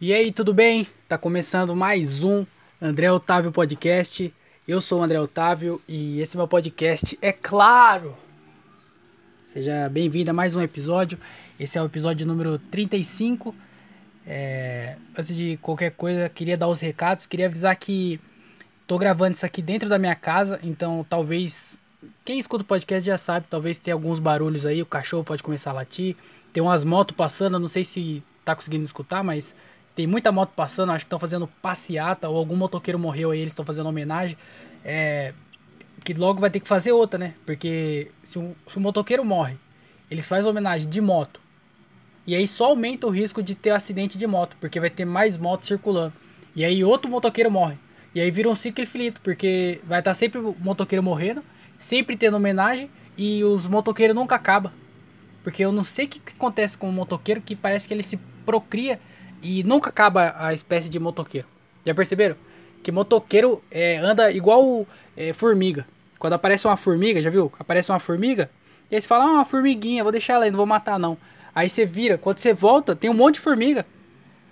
E aí, tudo bem? Tá começando mais um André Otávio Podcast. Eu sou o André Otávio e esse é meu podcast, é claro! Seja bem-vindo a mais um episódio. Esse é o episódio número 35. É, antes de qualquer coisa, queria dar os recados. Queria avisar que tô gravando isso aqui dentro da minha casa, então talvez. Quem escuta o podcast já sabe, talvez tenha alguns barulhos aí. O cachorro pode começar a latir. Tem umas motos passando, não sei se tá conseguindo escutar, mas tem muita moto passando, acho que estão fazendo passeata, ou algum motoqueiro morreu aí, eles estão fazendo homenagem. É, que logo vai ter que fazer outra, né? Porque se o, se o motoqueiro morre, eles fazem homenagem de moto. E aí só aumenta o risco de ter acidente de moto, porque vai ter mais motos circulando. E aí outro motoqueiro morre. E aí vira um ciclo infinito, porque vai estar sempre o motoqueiro morrendo, sempre tendo homenagem, e os motoqueiros nunca acabam. Porque eu não sei o que acontece com o motoqueiro, que parece que ele se procria e nunca acaba a espécie de motoqueiro. Já perceberam? Que motoqueiro é, anda igual é, formiga. Quando aparece uma formiga, já viu? Aparece uma formiga. E aí você fala, ah, uma formiguinha, vou deixar ela aí, não vou matar não. Aí você vira, quando você volta, tem um monte de formiga.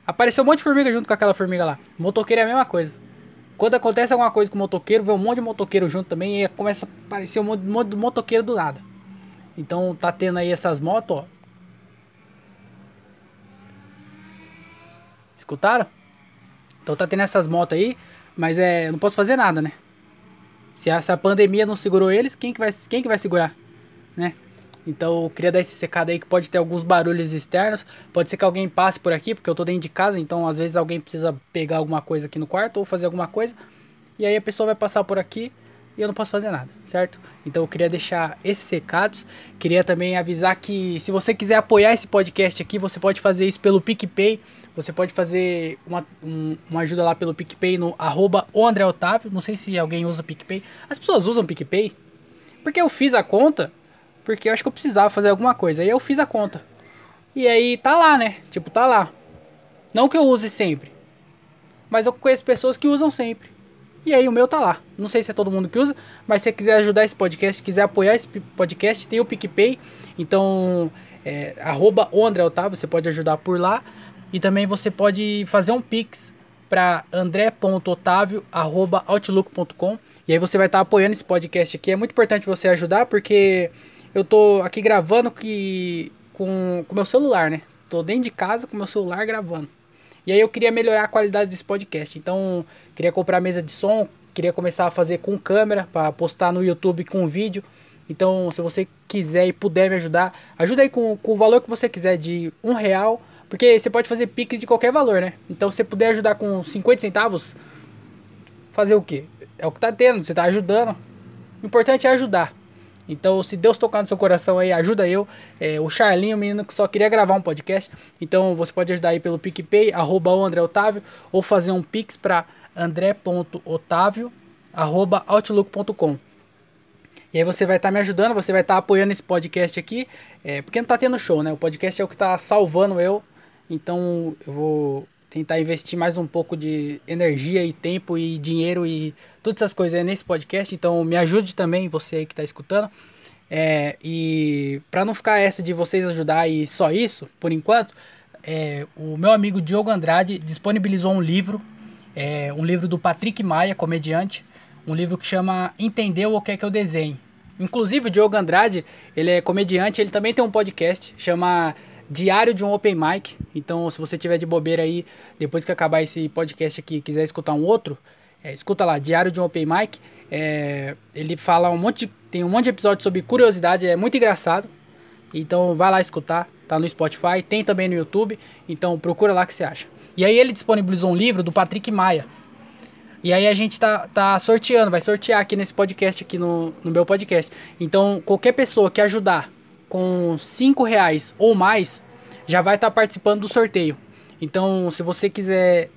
Apareceu um monte de formiga junto com aquela formiga lá. Motoqueiro é a mesma coisa. Quando acontece alguma coisa com o motoqueiro, vê um monte de motoqueiro junto também e começa a aparecer um monte, um monte de motoqueiro do nada. Então tá tendo aí essas motos, ó. Escutaram? Então tá tendo essas motos aí, mas é, não posso fazer nada, né? Se essa pandemia não segurou eles, quem que vai, quem que vai segurar, né? Então eu queria dar esse secado aí que pode ter alguns barulhos externos. Pode ser que alguém passe por aqui, porque eu tô dentro de casa, então às vezes alguém precisa pegar alguma coisa aqui no quarto ou fazer alguma coisa. E aí a pessoa vai passar por aqui e eu não posso fazer nada, certo? Então eu queria deixar esses recados. Queria também avisar que se você quiser apoiar esse podcast aqui, você pode fazer isso pelo PicPay. Você pode fazer uma, um, uma ajuda lá pelo PicPay no arroba André Otávio. Não sei se alguém usa PicPay. As pessoas usam PicPay? Porque eu fiz a conta, porque eu acho que eu precisava fazer alguma coisa. Aí eu fiz a conta. E aí tá lá, né? Tipo, tá lá. Não que eu use sempre. Mas eu conheço pessoas que usam sempre. E aí o meu tá lá. Não sei se é todo mundo que usa, mas se você quiser ajudar esse podcast, quiser apoiar esse podcast, tem o PicPay. Então, é, arroba o André Otávio, você pode ajudar por lá. E também você pode fazer um Pix para andré.otávio.outlook.com. E aí você vai estar tá apoiando esse podcast aqui. É muito importante você ajudar, porque eu tô aqui gravando que, com o meu celular, né? Tô dentro de casa com meu celular gravando. E aí eu queria melhorar a qualidade desse podcast. Então, queria comprar mesa de som, queria começar a fazer com câmera para postar no YouTube com vídeo. Então, se você quiser e puder me ajudar, ajuda aí com, com o valor que você quiser, de um real. Porque você pode fazer pix de qualquer valor, né? Então, se você puder ajudar com 50 centavos, fazer o quê? É o que tá tendo, você tá ajudando. O importante é ajudar. Então, se Deus tocar no seu coração aí, ajuda eu. É, o Charlinho, o menino que só queria gravar um podcast. Então, você pode ajudar aí pelo PicPay, arroba o André Otávio, ou fazer um pix para andré.otávio, arroba outlook.com. E aí você vai estar tá me ajudando, você vai estar tá apoiando esse podcast aqui, é, porque não tá tendo show, né? O podcast é o que tá salvando eu. Então, eu vou tentar investir mais um pouco de energia e tempo e dinheiro e todas essas coisas nesse podcast. Então me ajude também, você aí que está escutando. É, e para não ficar essa de vocês ajudar e só isso, por enquanto, é, o meu amigo Diogo Andrade disponibilizou um livro, é, um livro do Patrick Maia, comediante, um livro que chama Entendeu o que é que eu desenho. Inclusive o Diogo Andrade, ele é comediante, ele também tem um podcast, chama diário de um open mic. Então, se você tiver de bobeira aí, depois que acabar esse podcast aqui, quiser escutar um outro, é, escuta lá, diário de um open mic. É, ele fala um monte de, tem um monte de episódios sobre curiosidade, é muito engraçado. Então, vai lá escutar, tá no Spotify, tem também no YouTube. Então, procura lá que você acha. E aí ele disponibilizou um livro do Patrick Maia. E aí a gente tá, tá sorteando, vai sortear aqui nesse podcast, aqui no, no meu podcast. Então, qualquer pessoa que ajudar com 5 reais ou mais, já vai estar tá participando do sorteio. Então, se você quiser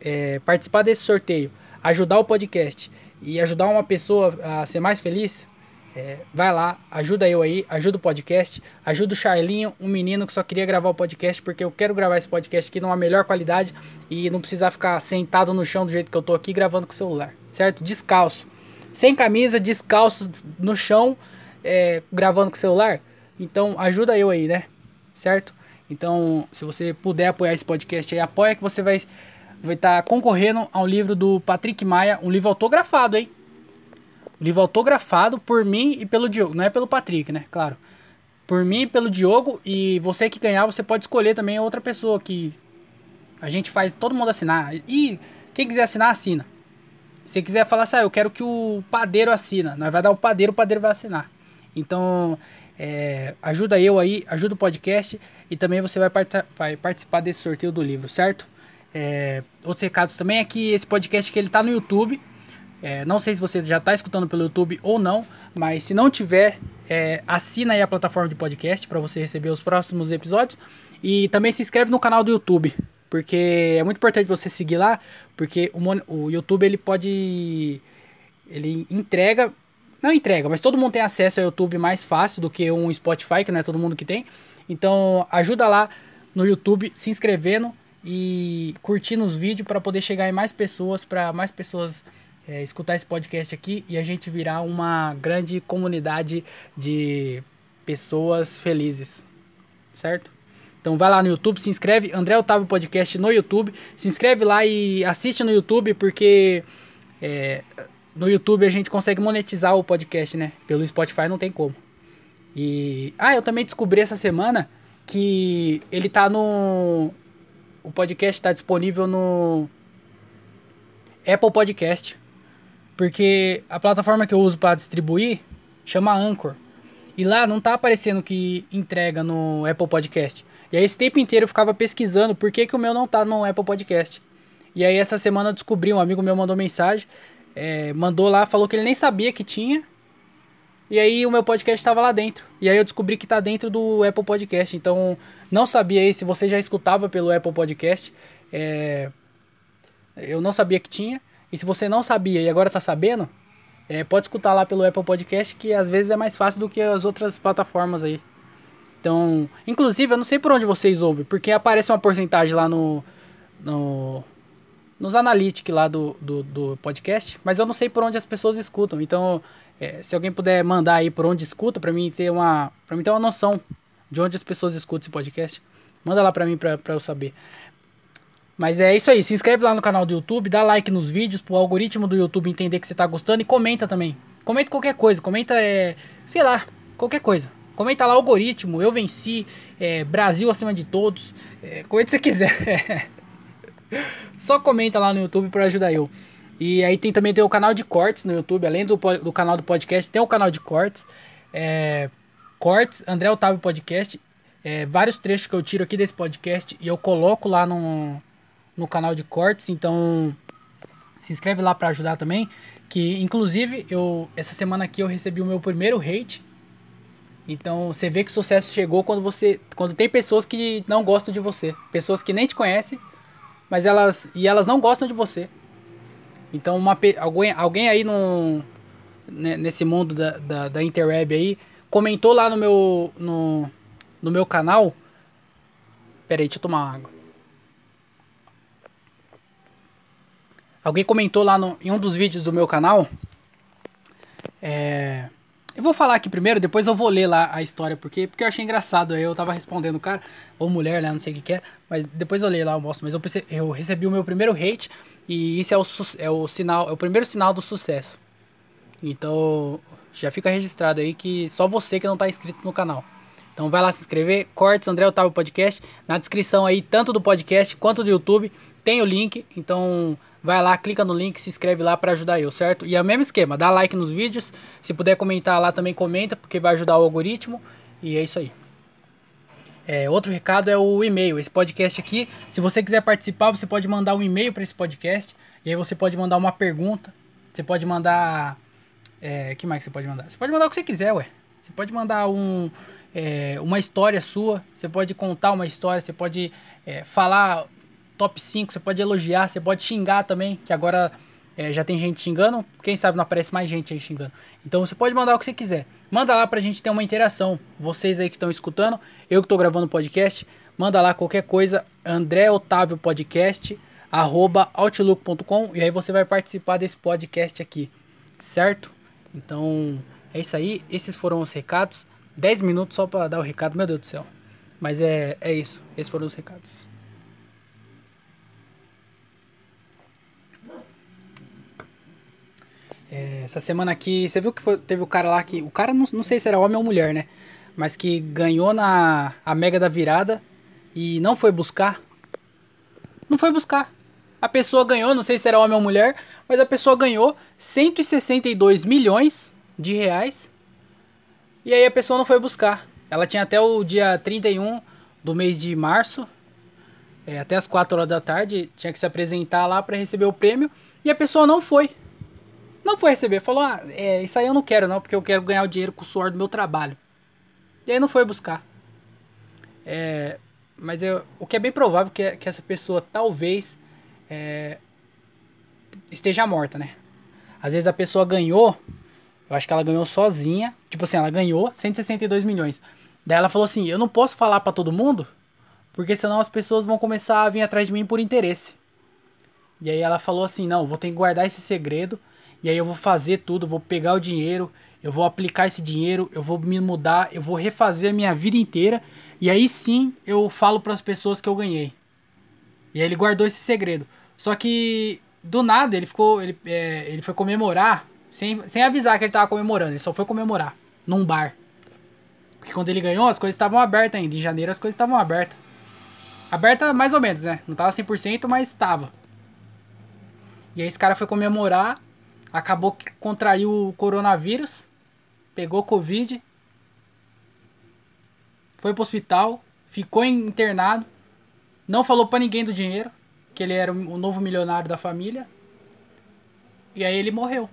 é, participar desse sorteio, ajudar o podcast e ajudar uma pessoa a ser mais feliz, é, vai lá, ajuda eu aí, ajuda o podcast, ajuda o Charlinho, um menino que só queria gravar o podcast, porque eu quero gravar esse podcast aqui numa melhor qualidade e não precisar ficar sentado no chão do jeito que eu tô aqui gravando com o celular, certo? Descalço. Sem camisa, descalço no chão, é, gravando com o celular. Então ajuda eu aí, né? Certo? Então, se você puder apoiar esse podcast aí, apoia que você vai vai estar tá concorrendo ao livro do Patrick Maia, um livro autografado, hein? Um livro autografado por mim e pelo Diogo, não é pelo Patrick, né? Claro. Por mim e pelo Diogo e você que ganhar, você pode escolher também outra pessoa que a gente faz todo mundo assinar. E quem quiser assinar, assina. Se quiser falar assim, ah, eu quero que o padeiro assina, nós vai dar o padeiro, o padeiro vai assinar. Então, é, ajuda eu aí, ajuda o podcast e também você vai, part vai participar desse sorteio do livro, certo? É, outros recados também é que esse podcast que ele tá no YouTube. É, não sei se você já está escutando pelo YouTube ou não, mas se não tiver, é, assina aí a plataforma de podcast para você receber os próximos episódios. E também se inscreve no canal do YouTube, porque é muito importante você seguir lá, porque o, o YouTube ele pode. Ele entrega. Não entrega, mas todo mundo tem acesso ao YouTube mais fácil do que um Spotify, que não é todo mundo que tem. Então ajuda lá no YouTube se inscrevendo e curtindo os vídeos para poder chegar em mais pessoas, para mais pessoas é, escutar esse podcast aqui e a gente virar uma grande comunidade de pessoas felizes, certo? Então vai lá no YouTube, se inscreve, André Otávio Podcast no YouTube, se inscreve lá e assiste no YouTube porque é, no YouTube a gente consegue monetizar o podcast, né? Pelo Spotify não tem como. E ah, eu também descobri essa semana que ele tá no o podcast está disponível no Apple Podcast. Porque a plataforma que eu uso para distribuir chama Anchor. E lá não tá aparecendo que entrega no Apple Podcast. E aí esse tempo inteiro eu ficava pesquisando por que, que o meu não tá no Apple Podcast. E aí essa semana eu descobri, um amigo meu mandou mensagem, é, mandou lá, falou que ele nem sabia que tinha. E aí o meu podcast estava lá dentro. E aí eu descobri que está dentro do Apple Podcast. Então não sabia aí se você já escutava pelo Apple Podcast. É... Eu não sabia que tinha. E se você não sabia e agora está sabendo, é, pode escutar lá pelo Apple Podcast, que às vezes é mais fácil do que as outras plataformas aí. Então, inclusive, eu não sei por onde vocês ouvem, porque aparece uma porcentagem lá no, no nos analytics lá do, do, do, podcast, mas eu não sei por onde as pessoas escutam. Então, é, se alguém puder mandar aí por onde escuta, para mim ter uma para mim ter uma noção de onde as pessoas escutam esse podcast, manda lá para mim para eu saber. Mas é isso aí, se inscreve lá no canal do YouTube, dá like nos vídeos pro algoritmo do YouTube entender que você tá gostando e comenta também. Comenta qualquer coisa, comenta é, sei lá, qualquer coisa. Comenta lá algoritmo, eu venci, é, Brasil acima de todos, é, comenta se você quiser. Só comenta lá no YouTube para ajudar eu. E aí tem também tem o canal de cortes no YouTube, além do, do canal do podcast, tem o canal de cortes. É, cortes, André Otávio Podcast. É, vários trechos que eu tiro aqui desse podcast e eu coloco lá no, no canal de cortes. Então se inscreve lá para ajudar também. Que inclusive eu essa semana aqui eu recebi o meu primeiro hate. Então você vê que o sucesso chegou quando você quando tem pessoas que não gostam de você, pessoas que nem te conhecem, mas elas e elas não gostam de você. Então, uma, alguém, alguém aí no, né, nesse mundo da, da, da, interweb aí comentou lá no meu, no, no meu canal. Pera aí, deixa eu tomar água. Alguém comentou lá no, em um dos vídeos do meu canal. É, eu vou falar aqui primeiro, depois eu vou ler lá a história, porque, porque eu achei engraçado. Eu tava respondendo o cara, ou mulher, né? Não sei o que, é, mas depois eu leio lá, eu mostro. Mas eu, eu recebi o meu primeiro hate e isso é o, é o sinal, é o primeiro sinal do sucesso. Então, já fica registrado aí que só você que não está inscrito no canal. Então vai lá se inscrever, Cortes André Otávio Podcast. Na descrição aí, tanto do podcast quanto do YouTube, tem o link. Então vai lá, clica no link, se inscreve lá para ajudar eu, certo? E é o mesmo esquema, dá like nos vídeos. Se puder comentar lá também, comenta, porque vai ajudar o algoritmo. E é isso aí. É, outro recado é o e-mail. Esse podcast aqui, se você quiser participar, você pode mandar um e-mail para esse podcast. E aí você pode mandar uma pergunta. Você pode mandar. É, que mais você pode mandar? Você pode mandar o que você quiser, ué. Você pode mandar um, é, uma história sua. Você pode contar uma história. Você pode é, falar top 5. Você pode elogiar. Você pode xingar também. Que agora é, já tem gente xingando. Quem sabe não aparece mais gente aí xingando. Então você pode mandar o que você quiser. Manda lá pra gente ter uma interação. Vocês aí que estão escutando, eu que estou gravando o podcast, manda lá qualquer coisa, André Otávio Podcast, arroba outlook.com, e aí você vai participar desse podcast aqui, certo? Então, é isso aí. Esses foram os recados. 10 minutos só para dar o recado, meu Deus do céu. Mas é, é isso. Esses foram os recados. É, essa semana aqui, você viu que foi, teve o cara lá que. O cara não, não sei se era homem ou mulher, né? Mas que ganhou na a Mega da Virada e não foi buscar. Não foi buscar. A pessoa ganhou, não sei se era homem ou mulher, mas a pessoa ganhou 162 milhões de reais. E aí a pessoa não foi buscar. Ela tinha até o dia 31 do mês de março, é, até as 4 horas da tarde, tinha que se apresentar lá para receber o prêmio. E a pessoa não foi. Não foi receber. Falou, ah, é, isso aí eu não quero não, porque eu quero ganhar o dinheiro com o suor do meu trabalho. E aí não foi buscar. É, mas eu, o que é bem provável que, que essa pessoa talvez é, esteja morta, né? Às vezes a pessoa ganhou, eu acho que ela ganhou sozinha. Tipo assim, ela ganhou 162 milhões. Daí ela falou assim: eu não posso falar para todo mundo, porque senão as pessoas vão começar a vir atrás de mim por interesse. E aí ela falou assim: não, vou ter que guardar esse segredo. E aí eu vou fazer tudo, vou pegar o dinheiro, eu vou aplicar esse dinheiro, eu vou me mudar, eu vou refazer a minha vida inteira. E aí sim eu falo para as pessoas que eu ganhei. E aí ele guardou esse segredo. Só que do nada ele ficou. Ele, é, ele foi comemorar sem, sem avisar que ele tava comemorando. Ele só foi comemorar num bar. Porque quando ele ganhou, as coisas estavam abertas ainda. Em janeiro as coisas estavam abertas. Aberta mais ou menos, né? Não tava 100%, mas estava. E aí esse cara foi comemorar. Acabou que contraiu o coronavírus. Pegou Covid. Foi pro hospital. Ficou internado. Não falou para ninguém do dinheiro. Que ele era o novo milionário da família. E aí ele morreu.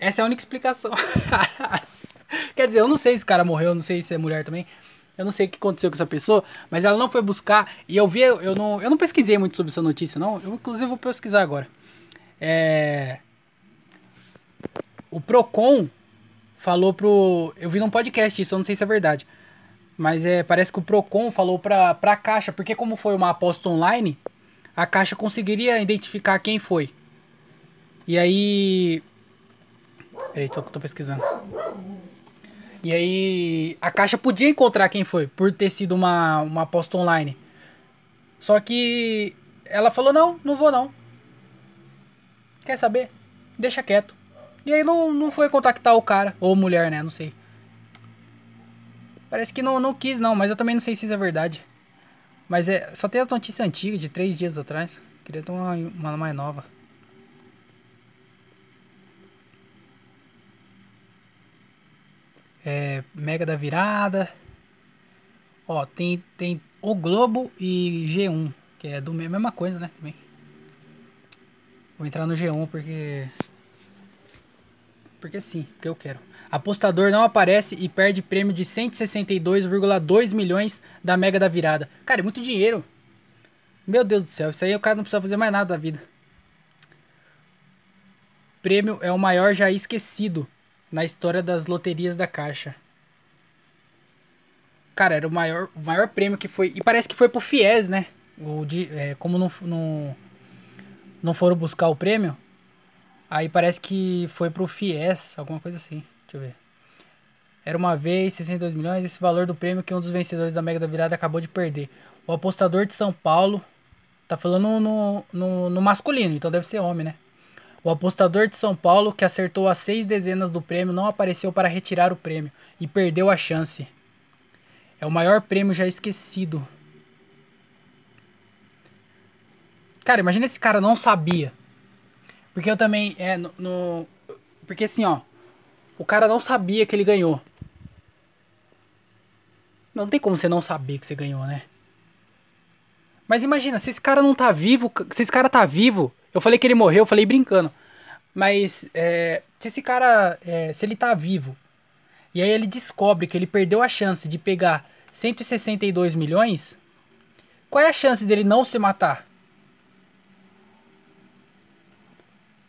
Essa é a única explicação. Quer dizer, eu não sei se o cara morreu, eu não sei se é mulher também. Eu não sei o que aconteceu com essa pessoa, mas ela não foi buscar. E eu vi, eu não, eu não pesquisei muito sobre essa notícia, não. Eu, inclusive, vou pesquisar agora. É. O Procon falou pro. Eu vi num podcast isso, eu não sei se é verdade. Mas é, parece que o Procon falou pra, pra Caixa, porque como foi uma aposta online, a Caixa conseguiria identificar quem foi. E aí. Peraí, tô, tô pesquisando. E aí a Caixa podia encontrar quem foi, por ter sido uma, uma aposta online. Só que ela falou, não, não vou não. Quer saber? Deixa quieto. E aí não, não foi contactar o cara, ou mulher, né? Não sei. Parece que não, não quis, não, mas eu também não sei se isso é verdade. Mas é. Só tem as notícias antigas de três dias atrás. Queria ter uma, uma mais nova. É, Mega da Virada. Ó, tem, tem o Globo e G1, que é do mesma coisa, né? Também. Vou entrar no G1 porque. Porque sim, porque eu quero. Apostador não aparece e perde prêmio de 162,2 milhões da Mega da Virada. Cara, é muito dinheiro. Meu Deus do céu, isso aí o cara não precisa fazer mais nada da vida. Prêmio é o maior já esquecido na história das loterias da Caixa. Cara, era o maior, o maior prêmio que foi. E parece que foi pro Fies, né? O de, é, como não, não, não foram buscar o prêmio, aí parece que foi pro Fies, alguma coisa assim. Deixa eu ver. Era uma vez, 62 milhões, esse valor do prêmio que um dos vencedores da Mega da Virada acabou de perder. O apostador de São Paulo, tá falando no, no, no masculino, então deve ser homem, né? O apostador de São Paulo, que acertou as seis dezenas do prêmio, não apareceu para retirar o prêmio e perdeu a chance. É o maior prêmio já esquecido. Cara, imagina esse cara não sabia. Porque eu também. É, no, no, porque assim, ó. O cara não sabia que ele ganhou. Não tem como você não saber que você ganhou, né? Mas imagina, se esse cara não tá vivo. Se esse cara tá vivo, eu falei que ele morreu, eu falei brincando. Mas é, se esse cara, é, se ele tá vivo, e aí ele descobre que ele perdeu a chance de pegar 162 milhões, qual é a chance dele não se matar?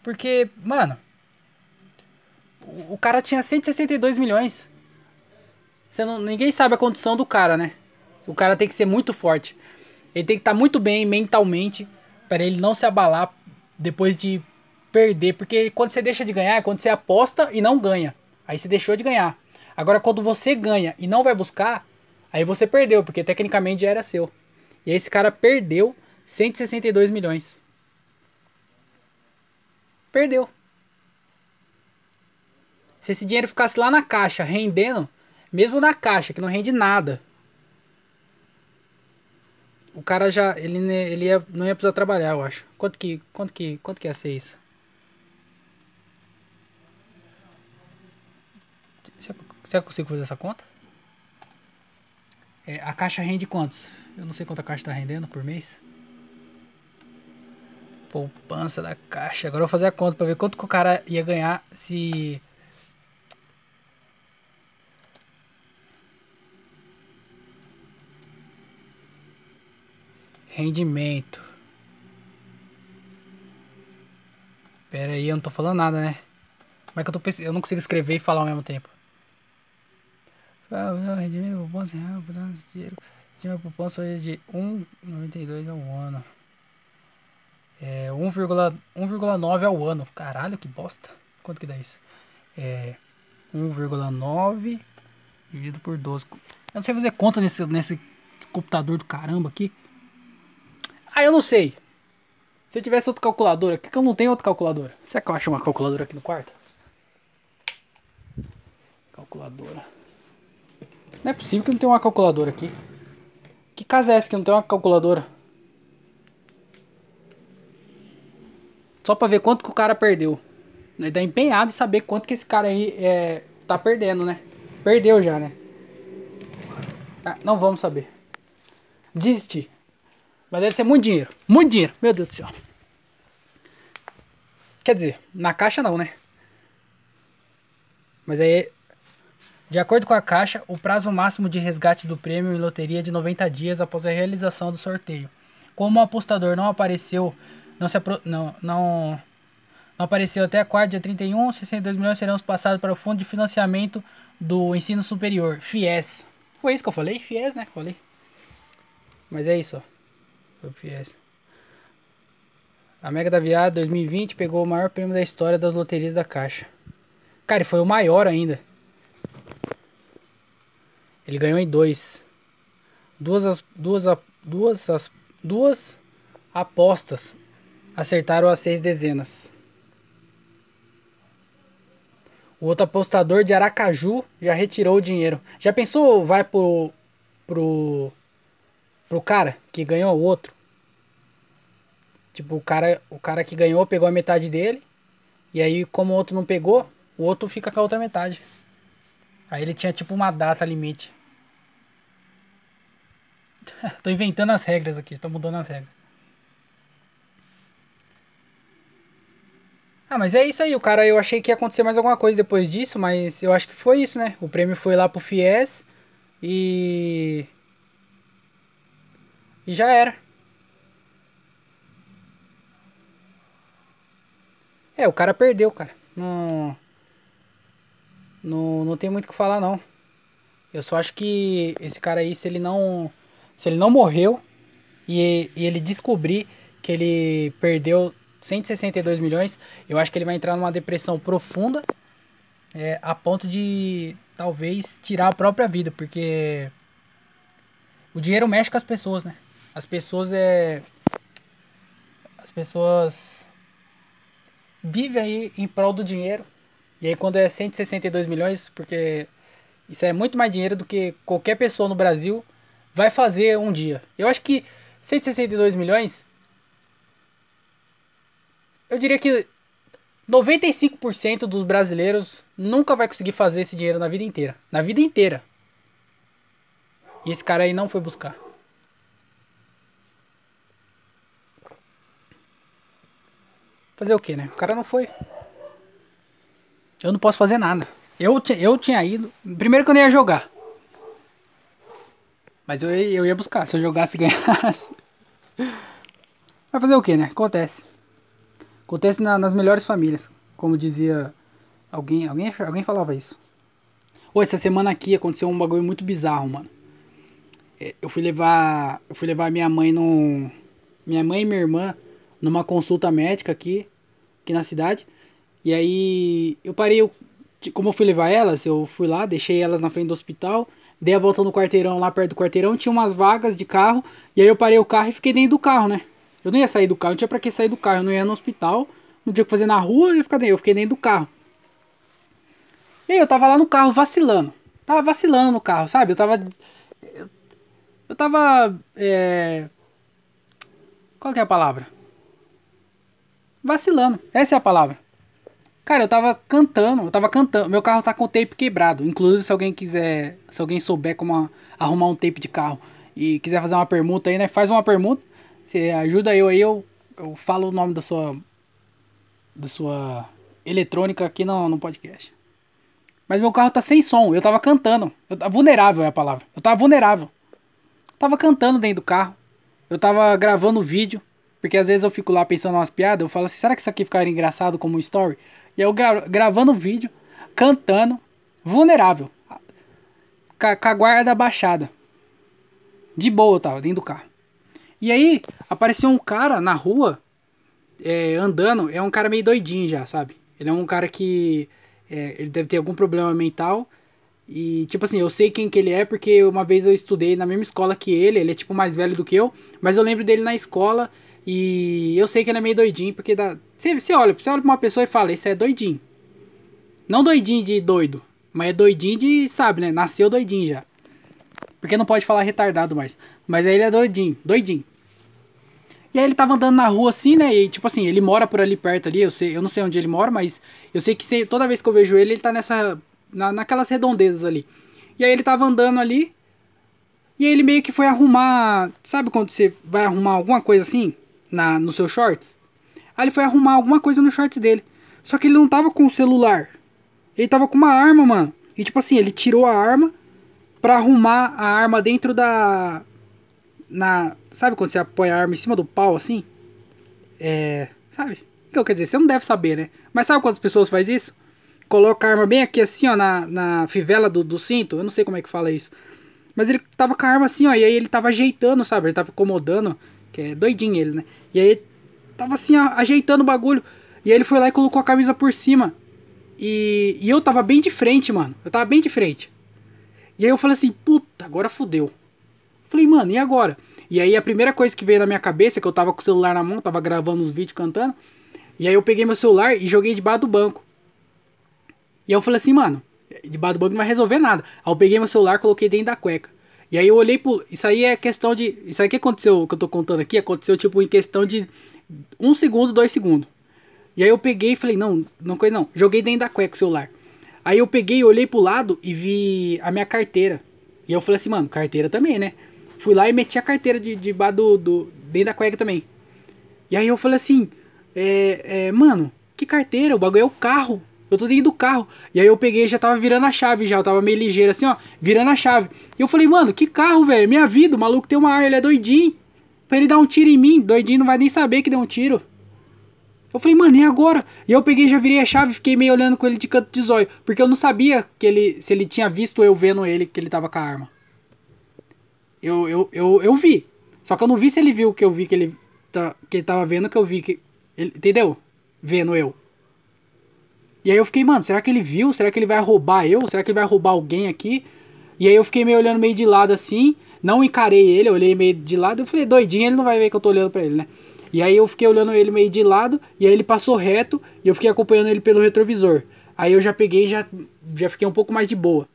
Porque, mano, o, cara tinha 162 milhões. Você não, ninguém sabe a condição do cara, né? O cara tem que ser muito forte. Ele tem que estar tá muito bem mentalmente para ele não se abalar depois de perder. Porque quando você deixa de ganhar é quando você aposta e não ganha. Aí você deixou de ganhar. Agora, quando você ganha e não vai buscar, aí você perdeu, porque tecnicamente já era seu. E esse cara perdeu 162 milhões. Perdeu. Se esse dinheiro ficasse lá na caixa, rendendo, mesmo na caixa, que não rende nada, o cara já ele ele ia, não ia precisar trabalhar, eu acho. Quanto que quanto que quanto que ia ser isso? Será que eu consigo fazer essa conta? É, a caixa rende quantos? Eu não sei quanto a caixa está rendendo por mês. Poupança da caixa. Agora eu vou fazer a conta para ver quanto que o cara ia ganhar se Rendimento. Pera aí, eu não tô falando nada, né? Como é que eu tô pensando? Eu não consigo escrever e falar ao mesmo tempo. Rendimento, poupança dinheiro. Rendimento, poupança hoje de 1,92 ao ano. É 1,9 ao ano. Caralho, que bosta. Quanto que dá isso? É 1,9 dividido por 12. Eu não sei fazer conta nesse, nesse computador do caramba aqui. Ah, eu não sei. Se eu tivesse outra calculadora, que, eu não tenho outra calculadora? Será que eu acho uma calculadora aqui no quarto? Calculadora. Não é possível que não tenha uma calculadora aqui. Que casa é essa que não tem uma calculadora? Só pra ver quanto que o cara perdeu. Ele tá empenhado em saber quanto que esse cara aí é, tá perdendo, né? Perdeu já, né? Ah, não vamos saber. Desistir. Mas deve ser muito dinheiro. Muito dinheiro. Meu Deus do céu. Quer dizer, na caixa não, né? Mas aí, de acordo com a caixa, o prazo máximo de resgate do prêmio em loteria é de 90 dias após a realização do sorteio. Como o apostador não apareceu, não se apro não, não, não apareceu até a quarta, dia 31, 62 milhões serão passados para o Fundo de Financiamento do Ensino Superior, FIES. Foi isso que eu falei? FIES, né? Falei. Mas é isso, ó. PS. A Mega da Virada 2020 pegou o maior prêmio da história das loterias da Caixa. Cara, foi o maior ainda. Ele ganhou em dois. Duas, duas, duas, duas apostas acertaram as seis dezenas. O outro apostador de Aracaju já retirou o dinheiro. Já pensou vai pro pro pro cara que ganhou o outro. Tipo, o cara, o cara que ganhou pegou a metade dele. E aí, como o outro não pegou, o outro fica com a outra metade. Aí ele tinha tipo uma data limite. tô inventando as regras aqui, tô mudando as regras. Ah, mas é isso aí, o cara, eu achei que ia acontecer mais alguma coisa depois disso, mas eu acho que foi isso, né? O prêmio foi lá pro FIES e e já era. É, o cara perdeu, cara. Não, não, não tem muito o que falar, não. Eu só acho que esse cara aí, se ele não. Se ele não morreu e, e ele descobrir que ele perdeu 162 milhões, eu acho que ele vai entrar numa depressão profunda é, a ponto de talvez tirar a própria vida, porque o dinheiro mexe com as pessoas, né? As pessoas é. As pessoas vivem aí em prol do dinheiro. E aí quando é 162 milhões, porque isso é muito mais dinheiro do que qualquer pessoa no Brasil vai fazer um dia. Eu acho que 162 milhões. Eu diria que 95% dos brasileiros nunca vai conseguir fazer esse dinheiro na vida inteira. Na vida inteira. E esse cara aí não foi buscar. Fazer o que, né? O cara não foi. Eu não posso fazer nada. Eu, eu tinha ido. Primeiro que eu não ia jogar. Mas eu, eu ia buscar. Se eu jogasse e ganhasse. Vai fazer o que, né? Acontece. Acontece na, nas melhores famílias. Como dizia alguém. Alguém, alguém falava isso. Ô, essa semana aqui aconteceu um bagulho muito bizarro, mano. É, eu fui levar. Eu fui levar minha mãe no. Minha mãe e minha irmã numa consulta médica aqui aqui na cidade. E aí eu parei, eu como eu fui levar elas, eu fui lá, deixei elas na frente do hospital, dei a volta no quarteirão, lá perto do quarteirão, tinha umas vagas de carro, e aí eu parei o carro e fiquei dentro do carro, né? Eu não ia sair do carro, não tinha pra que sair do carro, eu não ia no hospital, não tinha o que fazer na rua, eu ia ficar dentro, eu fiquei dentro do carro. E aí eu tava lá no carro vacilando. Tava vacilando no carro, sabe? Eu tava. Eu, eu tava. É... Qual que é a palavra? Vacilando. Essa é a palavra. Cara, eu tava cantando, eu tava cantando. Meu carro tá com o tape quebrado. Inclusive, se alguém quiser, se alguém souber como arrumar um tape de carro e quiser fazer uma permuta aí, né? Faz uma permuta. Você ajuda eu aí, eu, eu falo o nome da sua da sua eletrônica aqui no, no podcast. Mas meu carro tá sem som, eu tava cantando. Eu, vulnerável é a palavra. Eu tava vulnerável. Tava cantando dentro do carro. Eu tava gravando vídeo. Porque às vezes eu fico lá pensando umas piadas, eu falo assim, será que isso aqui ficaria engraçado como um story? E eu gra gravando vídeo, cantando, vulnerável. Com a guarda baixada. De boa eu tava, dentro do carro. E aí, apareceu um cara na rua, é, andando, é um cara meio doidinho já, sabe? Ele é um cara que. É, ele deve ter algum problema mental. E, tipo assim, eu sei quem que ele é porque uma vez eu estudei na mesma escola que ele. Ele é, tipo, mais velho do que eu. Mas eu lembro dele na escola e eu sei que ele é meio doidinho, porque dá. Você, olha, você olha pra uma pessoa e fala, esse é doidinho. Não doidinho de doido, mas é doidinho de, sabe, né? Nasceu doidinho já. Porque não pode falar retardado mais. Mas aí ele é doidinho, doidinho. E aí ele tava andando na rua assim, né? E tipo assim, ele mora por ali perto ali. Eu, sei, eu não sei onde ele mora, mas eu sei que se, toda vez que eu vejo ele, ele tá nessa. Na, naquelas redondezas ali. E aí ele tava andando ali. E ele meio que foi arrumar. Sabe quando você vai arrumar alguma coisa assim? na, no seu shorts. Aí ele foi arrumar alguma coisa no shorts dele. Só que ele não tava com o celular. Ele tava com uma arma, mano. E tipo assim, ele tirou a arma pra arrumar a arma dentro da. Na. Sabe quando você apoia a arma em cima do pau assim? É. Sabe? O que eu quero dizer? Você não deve saber, né? Mas sabe quantas pessoas faz isso? Coloca a arma bem aqui assim, ó, na, na fivela do, do cinto. Eu não sei como é que fala isso. Mas ele tava com a arma assim, ó. E aí ele tava ajeitando, sabe? Ele tava incomodando. Que é doidinho ele, né? E aí tava assim, ó, ajeitando o bagulho. E aí ele foi lá e colocou a camisa por cima. E, e eu tava bem de frente, mano. Eu tava bem de frente. E aí eu falei assim, puta, agora fudeu. Falei, mano, e agora? E aí a primeira coisa que veio na minha cabeça, que eu tava com o celular na mão, tava gravando os vídeos cantando. E aí eu peguei meu celular e joguei debaixo do banco. E aí eu falei assim, mano, debaixo do banco não vai resolver nada. Aí eu peguei meu celular, coloquei dentro da cueca. E aí eu olhei pro. Isso aí é questão de. Isso aí que aconteceu, que eu tô contando aqui, aconteceu tipo em questão de um segundo, dois segundos. E aí eu peguei e falei, não, não coisa não. Joguei dentro da cueca o celular. Aí eu peguei, olhei pro lado e vi a minha carteira. E eu falei assim, mano, carteira também, né? Fui lá e meti a carteira de, de do, do, dentro da cueca também. E aí eu falei assim, é, é, mano, que carteira? O bagulho é o carro. Eu tô dentro do carro. E aí eu peguei já tava virando a chave já. Eu tava meio ligeiro assim, ó. Virando a chave. E eu falei, mano, que carro, velho? Minha vida. O maluco tem uma arma, ele é doidinho. Pra ele dar um tiro em mim, doidinho não vai nem saber que deu um tiro. Eu falei, mano, e agora? E eu peguei, já virei a chave, fiquei meio olhando com ele de canto de zóio. Porque eu não sabia que ele, se ele tinha visto eu vendo ele, que ele tava com a arma. Eu, eu, eu, eu vi. Só que eu não vi se ele viu que eu vi que ele, tá, que ele tava vendo, que eu vi que. Ele, entendeu? Vendo eu. E aí eu fiquei, mano, será que ele viu? Será que ele vai roubar eu? Será que ele vai roubar alguém aqui? E aí eu fiquei meio olhando meio de lado assim, não encarei ele, eu olhei meio de lado, eu falei, doidinho, ele não vai ver que eu tô olhando pra ele, né? E aí eu fiquei olhando ele meio de lado, e aí ele passou reto, e eu fiquei acompanhando ele pelo retrovisor. Aí eu já peguei já já fiquei um pouco mais de boa.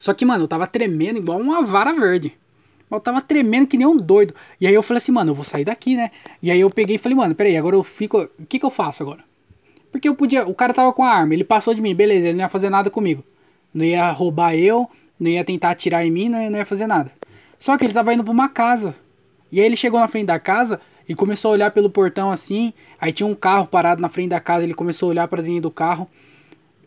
Só que, mano, eu tava tremendo igual uma vara verde. Eu tava tremendo que nem um doido. E aí eu falei assim, mano, eu vou sair daqui, né? E aí eu peguei e falei, mano, peraí, agora eu fico. O que que eu faço agora? Porque eu podia. O cara tava com a arma, ele passou de mim, beleza, ele não ia fazer nada comigo. Não ia roubar eu, não ia tentar atirar em mim, não ia, não ia fazer nada. Só que ele tava indo pra uma casa. E aí ele chegou na frente da casa e começou a olhar pelo portão assim. Aí tinha um carro parado na frente da casa, ele começou a olhar para dentro do carro.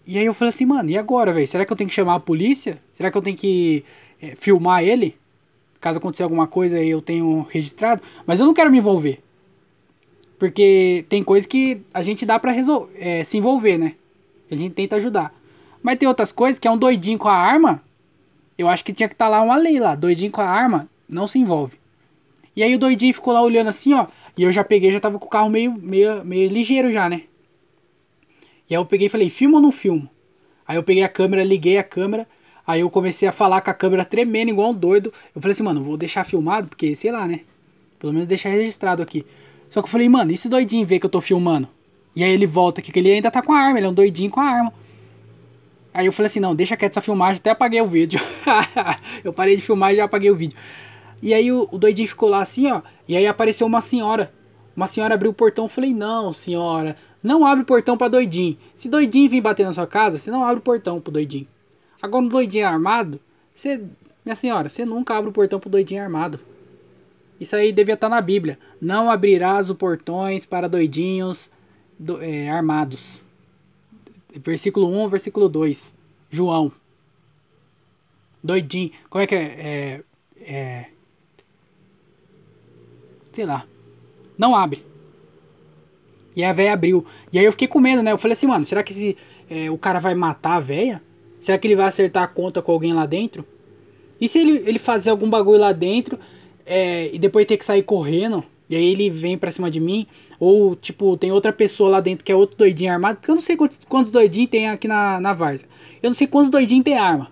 E aí eu falei assim, mano, e agora, velho? Será que eu tenho que chamar a polícia? Será que eu tenho que é, filmar ele? Caso aconteça alguma coisa eu tenho registrado. Mas eu não quero me envolver. Porque tem coisa que a gente dá pra é, se envolver, né? A gente tenta ajudar. Mas tem outras coisas que é um doidinho com a arma. Eu acho que tinha que estar tá lá uma lei lá. Doidinho com a arma, não se envolve. E aí o doidinho ficou lá olhando assim, ó. E eu já peguei, já tava com o carro meio, meio, meio ligeiro já, né? E aí eu peguei e falei, filma ou não filmo? Aí eu peguei a câmera, liguei a câmera, aí eu comecei a falar com a câmera tremendo igual um doido. Eu falei assim, mano, vou deixar filmado, porque sei lá, né? Pelo menos deixar registrado aqui. Só que eu falei, mano, e se doidinho ver que eu tô filmando? E aí ele volta aqui, que ele ainda tá com a arma, ele é um doidinho com a arma. Aí eu falei assim, não, deixa quieto essa filmagem, até apaguei o vídeo. eu parei de filmar e já apaguei o vídeo. E aí o, o, doidinho ficou lá assim, ó. E aí apareceu uma senhora. Uma senhora abriu o portão. Eu falei, não, senhora, não abre o portão pra doidinho. Se doidinho vir bater na sua casa, você não abre o portão pro doidinho. Agora, no doidinho armado, você. Minha senhora, você nunca abre o portão pro doidinho armado. Isso aí devia estar tá na Bíblia. Não abrirás os portões para doidinhos do, é, armados. Versículo 1, versículo 2. João. Doidinho. Como é que é? É. é sei lá. Não abre. E a véia abriu. E aí eu fiquei com medo, né? Eu falei assim, mano, será que esse, é, o cara vai matar a véia? Será que ele vai acertar a conta com alguém lá dentro? E se ele, ele fazer algum bagulho lá dentro é, e depois ter que sair correndo? E aí ele vem pra cima de mim? Ou, tipo, tem outra pessoa lá dentro que é outro doidinho armado? Porque eu não sei quantos, quantos doidinhos tem aqui na, na Várzea. Eu não sei quantos doidinhos tem arma.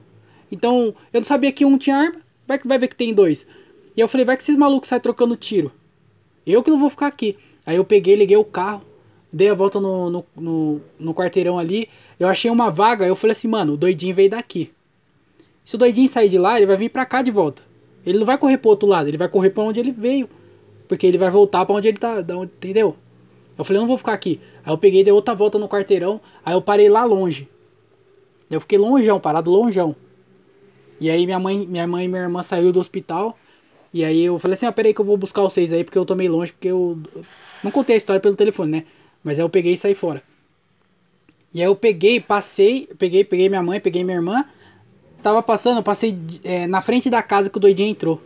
Então, eu não sabia que um tinha arma. Vai vai ver que tem dois. E eu falei, vai que esses malucos saem trocando tiro. Eu que não vou ficar aqui. Aí eu peguei, liguei o carro, dei a volta no, no, no, no quarteirão ali. Eu achei uma vaga, eu falei assim, mano, o doidinho veio daqui. Se o doidinho sair de lá, ele vai vir pra cá de volta. Ele não vai correr pro outro lado, ele vai correr pra onde ele veio. Porque ele vai voltar pra onde ele tá, onde, entendeu? Eu falei, não vou ficar aqui. Aí eu peguei, dei outra volta no quarteirão, aí eu parei lá longe. Eu fiquei longeão, parado longeão. E aí minha mãe, minha mãe e minha irmã saiu do hospital. E aí eu falei assim, ah, peraí que eu vou buscar vocês aí, porque eu tô meio longe, porque eu... Não contei a história pelo telefone, né? Mas aí eu peguei e saí fora. E aí eu peguei, passei, peguei, peguei minha mãe, peguei minha irmã. Tava passando, eu passei é, na frente da casa que o doidinho entrou.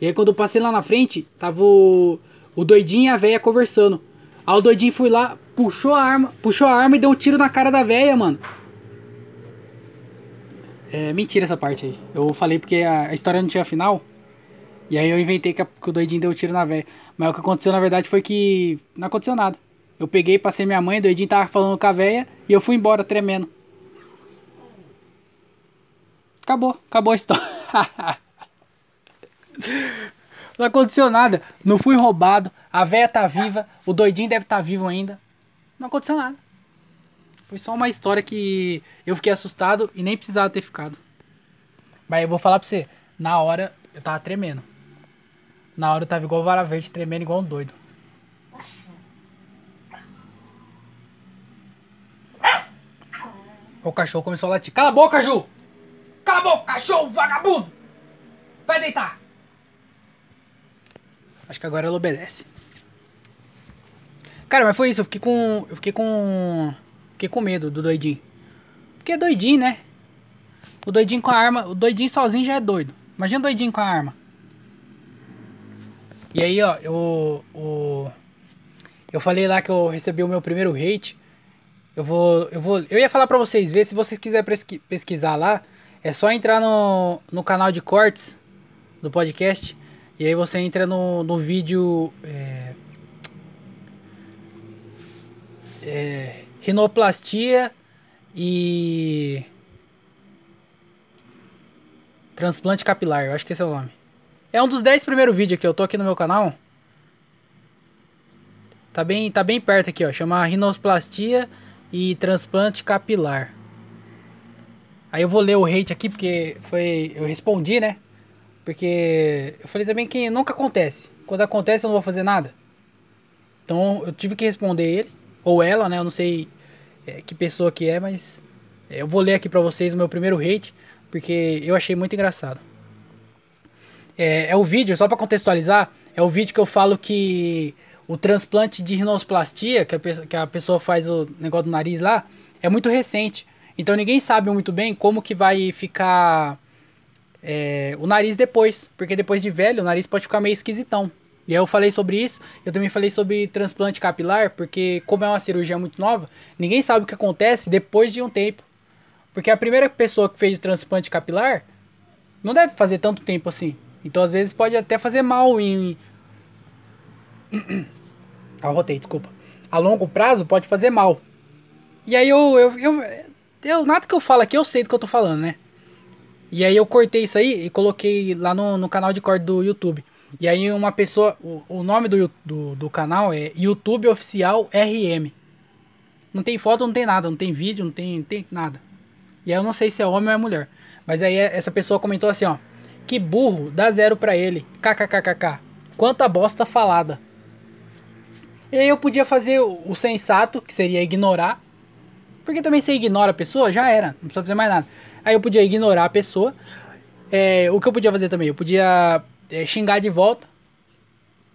E aí quando eu passei lá na frente, tava o, o doidinho e a véia conversando. Aí o doidinho foi lá, puxou a arma, puxou a arma e deu um tiro na cara da véia, mano. É mentira essa parte aí. Eu falei porque a, a história não tinha final. E aí eu inventei que, a, que o doidinho deu tiro na velha. Mas o que aconteceu na verdade foi que não aconteceu nada. Eu peguei, passei minha mãe, o doidinho tava falando com a velha e eu fui embora tremendo. Acabou, acabou a história. não aconteceu nada. Não fui roubado. A velha tá viva. O doidinho deve estar tá vivo ainda. Não aconteceu nada. Foi só uma história que eu fiquei assustado e nem precisava ter ficado. Mas eu vou falar pra você. Na hora eu tava tremendo. Na hora eu tava igual vara verde, tremendo igual um doido. O cachorro começou a latir. Cala a boca, Ju! Cala a boca, cachorro vagabundo! Vai deitar! Acho que agora ela obedece. Cara, mas foi isso. Eu fiquei com. Eu fiquei com. Fiquei com medo do doidinho. Porque é doidinho, né? O doidinho com a arma. O doidinho sozinho já é doido. Imagina o doidinho com a arma. E aí, ó, eu, eu, eu falei lá que eu recebi o meu primeiro hate. Eu vou, eu vou, eu ia falar pra vocês ver, se vocês quiserem pesquisar lá, é só entrar no, no canal de cortes do podcast. E aí você entra no, no vídeo é, é, rinoplastia e transplante capilar, eu acho que esse é o nome. É um dos 10 primeiros vídeos que eu tô aqui no meu canal. Tá bem, tá bem perto aqui, ó. Chama rinoplastia e transplante capilar. Aí eu vou ler o hate aqui porque foi eu respondi, né? Porque eu falei também que nunca acontece. Quando acontece eu não vou fazer nada. Então eu tive que responder ele ou ela, né? Eu não sei é, que pessoa que é, mas é, eu vou ler aqui para vocês o meu primeiro hate porque eu achei muito engraçado. É, é o vídeo, só para contextualizar, é o vídeo que eu falo que o transplante de rinoplastia, que a, que a pessoa faz o negócio do nariz lá, é muito recente. Então ninguém sabe muito bem como que vai ficar é, o nariz depois. Porque depois de velho, o nariz pode ficar meio esquisitão. E aí eu falei sobre isso. Eu também falei sobre transplante capilar, porque como é uma cirurgia muito nova, ninguém sabe o que acontece depois de um tempo. Porque a primeira pessoa que fez transplante capilar não deve fazer tanto tempo assim. Então, às vezes, pode até fazer mal em. Arrotei, desculpa. A longo prazo pode fazer mal. E aí eu, eu, eu Eu, nada que eu falo aqui eu sei do que eu tô falando, né? E aí eu cortei isso aí e coloquei lá no, no canal de corte do YouTube. E aí uma pessoa. O, o nome do, do, do canal é YouTube Oficial RM. Não tem foto, não tem nada, não tem vídeo, não tem, tem nada. E aí eu não sei se é homem ou é mulher. Mas aí essa pessoa comentou assim, ó. Que burro, dá zero pra ele. KKKKK. Quanta bosta falada. E aí eu podia fazer o, sensato, que seria ignorar. Porque também se ignora a pessoa, já era. Não precisa fazer mais nada. Aí eu podia ignorar a pessoa. É, o que eu podia fazer também? Eu podia é, xingar de volta.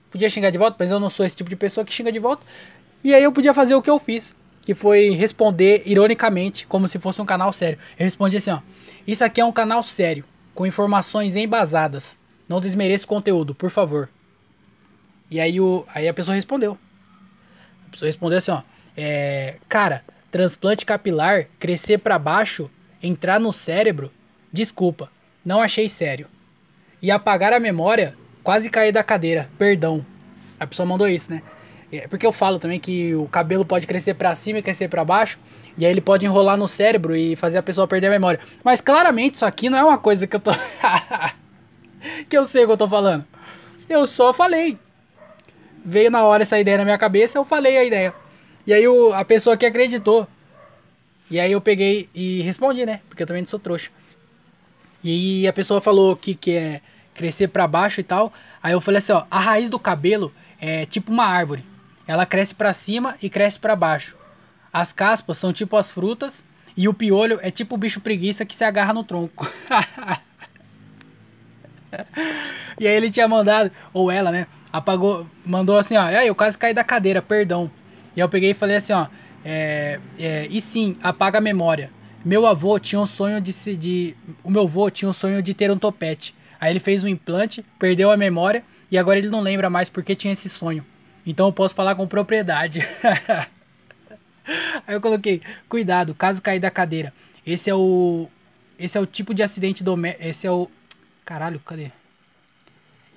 Podia xingar de volta, mas eu não sou esse tipo de pessoa que xinga de volta. E aí eu podia fazer o que eu fiz. Que foi responder ironicamente, como se fosse um canal sério. Eu respondi assim, ó. Isso aqui é um canal sério, com informações embasadas. Não desmereça o conteúdo, por favor. E aí, o, aí a pessoa respondeu. A pessoa respondeu assim, ó. É, cara, transplante capilar, crescer para baixo, entrar no cérebro, desculpa, não achei sério. E apagar a memória, quase cair da cadeira, perdão. A pessoa mandou isso, né? É porque eu falo também que o cabelo pode crescer para cima e crescer para baixo, e aí ele pode enrolar no cérebro e fazer a pessoa perder a memória. Mas claramente isso aqui não é uma coisa que eu tô que eu sei o que eu tô falando. Eu só falei. Veio na hora essa ideia na minha cabeça, eu falei a ideia. E aí o, a pessoa que acreditou. E aí eu peguei e respondi, né? Porque eu também não sou trouxa. E a pessoa falou que quer crescer para baixo e tal. Aí eu falei assim, ó, a raiz do cabelo é tipo uma árvore. Ela cresce para cima e cresce para baixo. As caspas são tipo as frutas e o piolho é tipo o bicho preguiça que se agarra no tronco. e aí ele tinha mandado, ou ela, né? Apagou, mandou assim, ó. eu quase caí da cadeira, perdão. E eu peguei e falei assim, ó. É, é, e sim, apaga a memória. Meu avô tinha um sonho de se. De, o meu avô tinha um sonho de ter um topete. Aí ele fez um implante, perdeu a memória e agora ele não lembra mais porque tinha esse sonho. Então eu posso falar com propriedade. Aí eu coloquei, cuidado, caso cair da cadeira. Esse é o. Esse é o tipo de acidente doméstico. Esse é o. Caralho, cadê?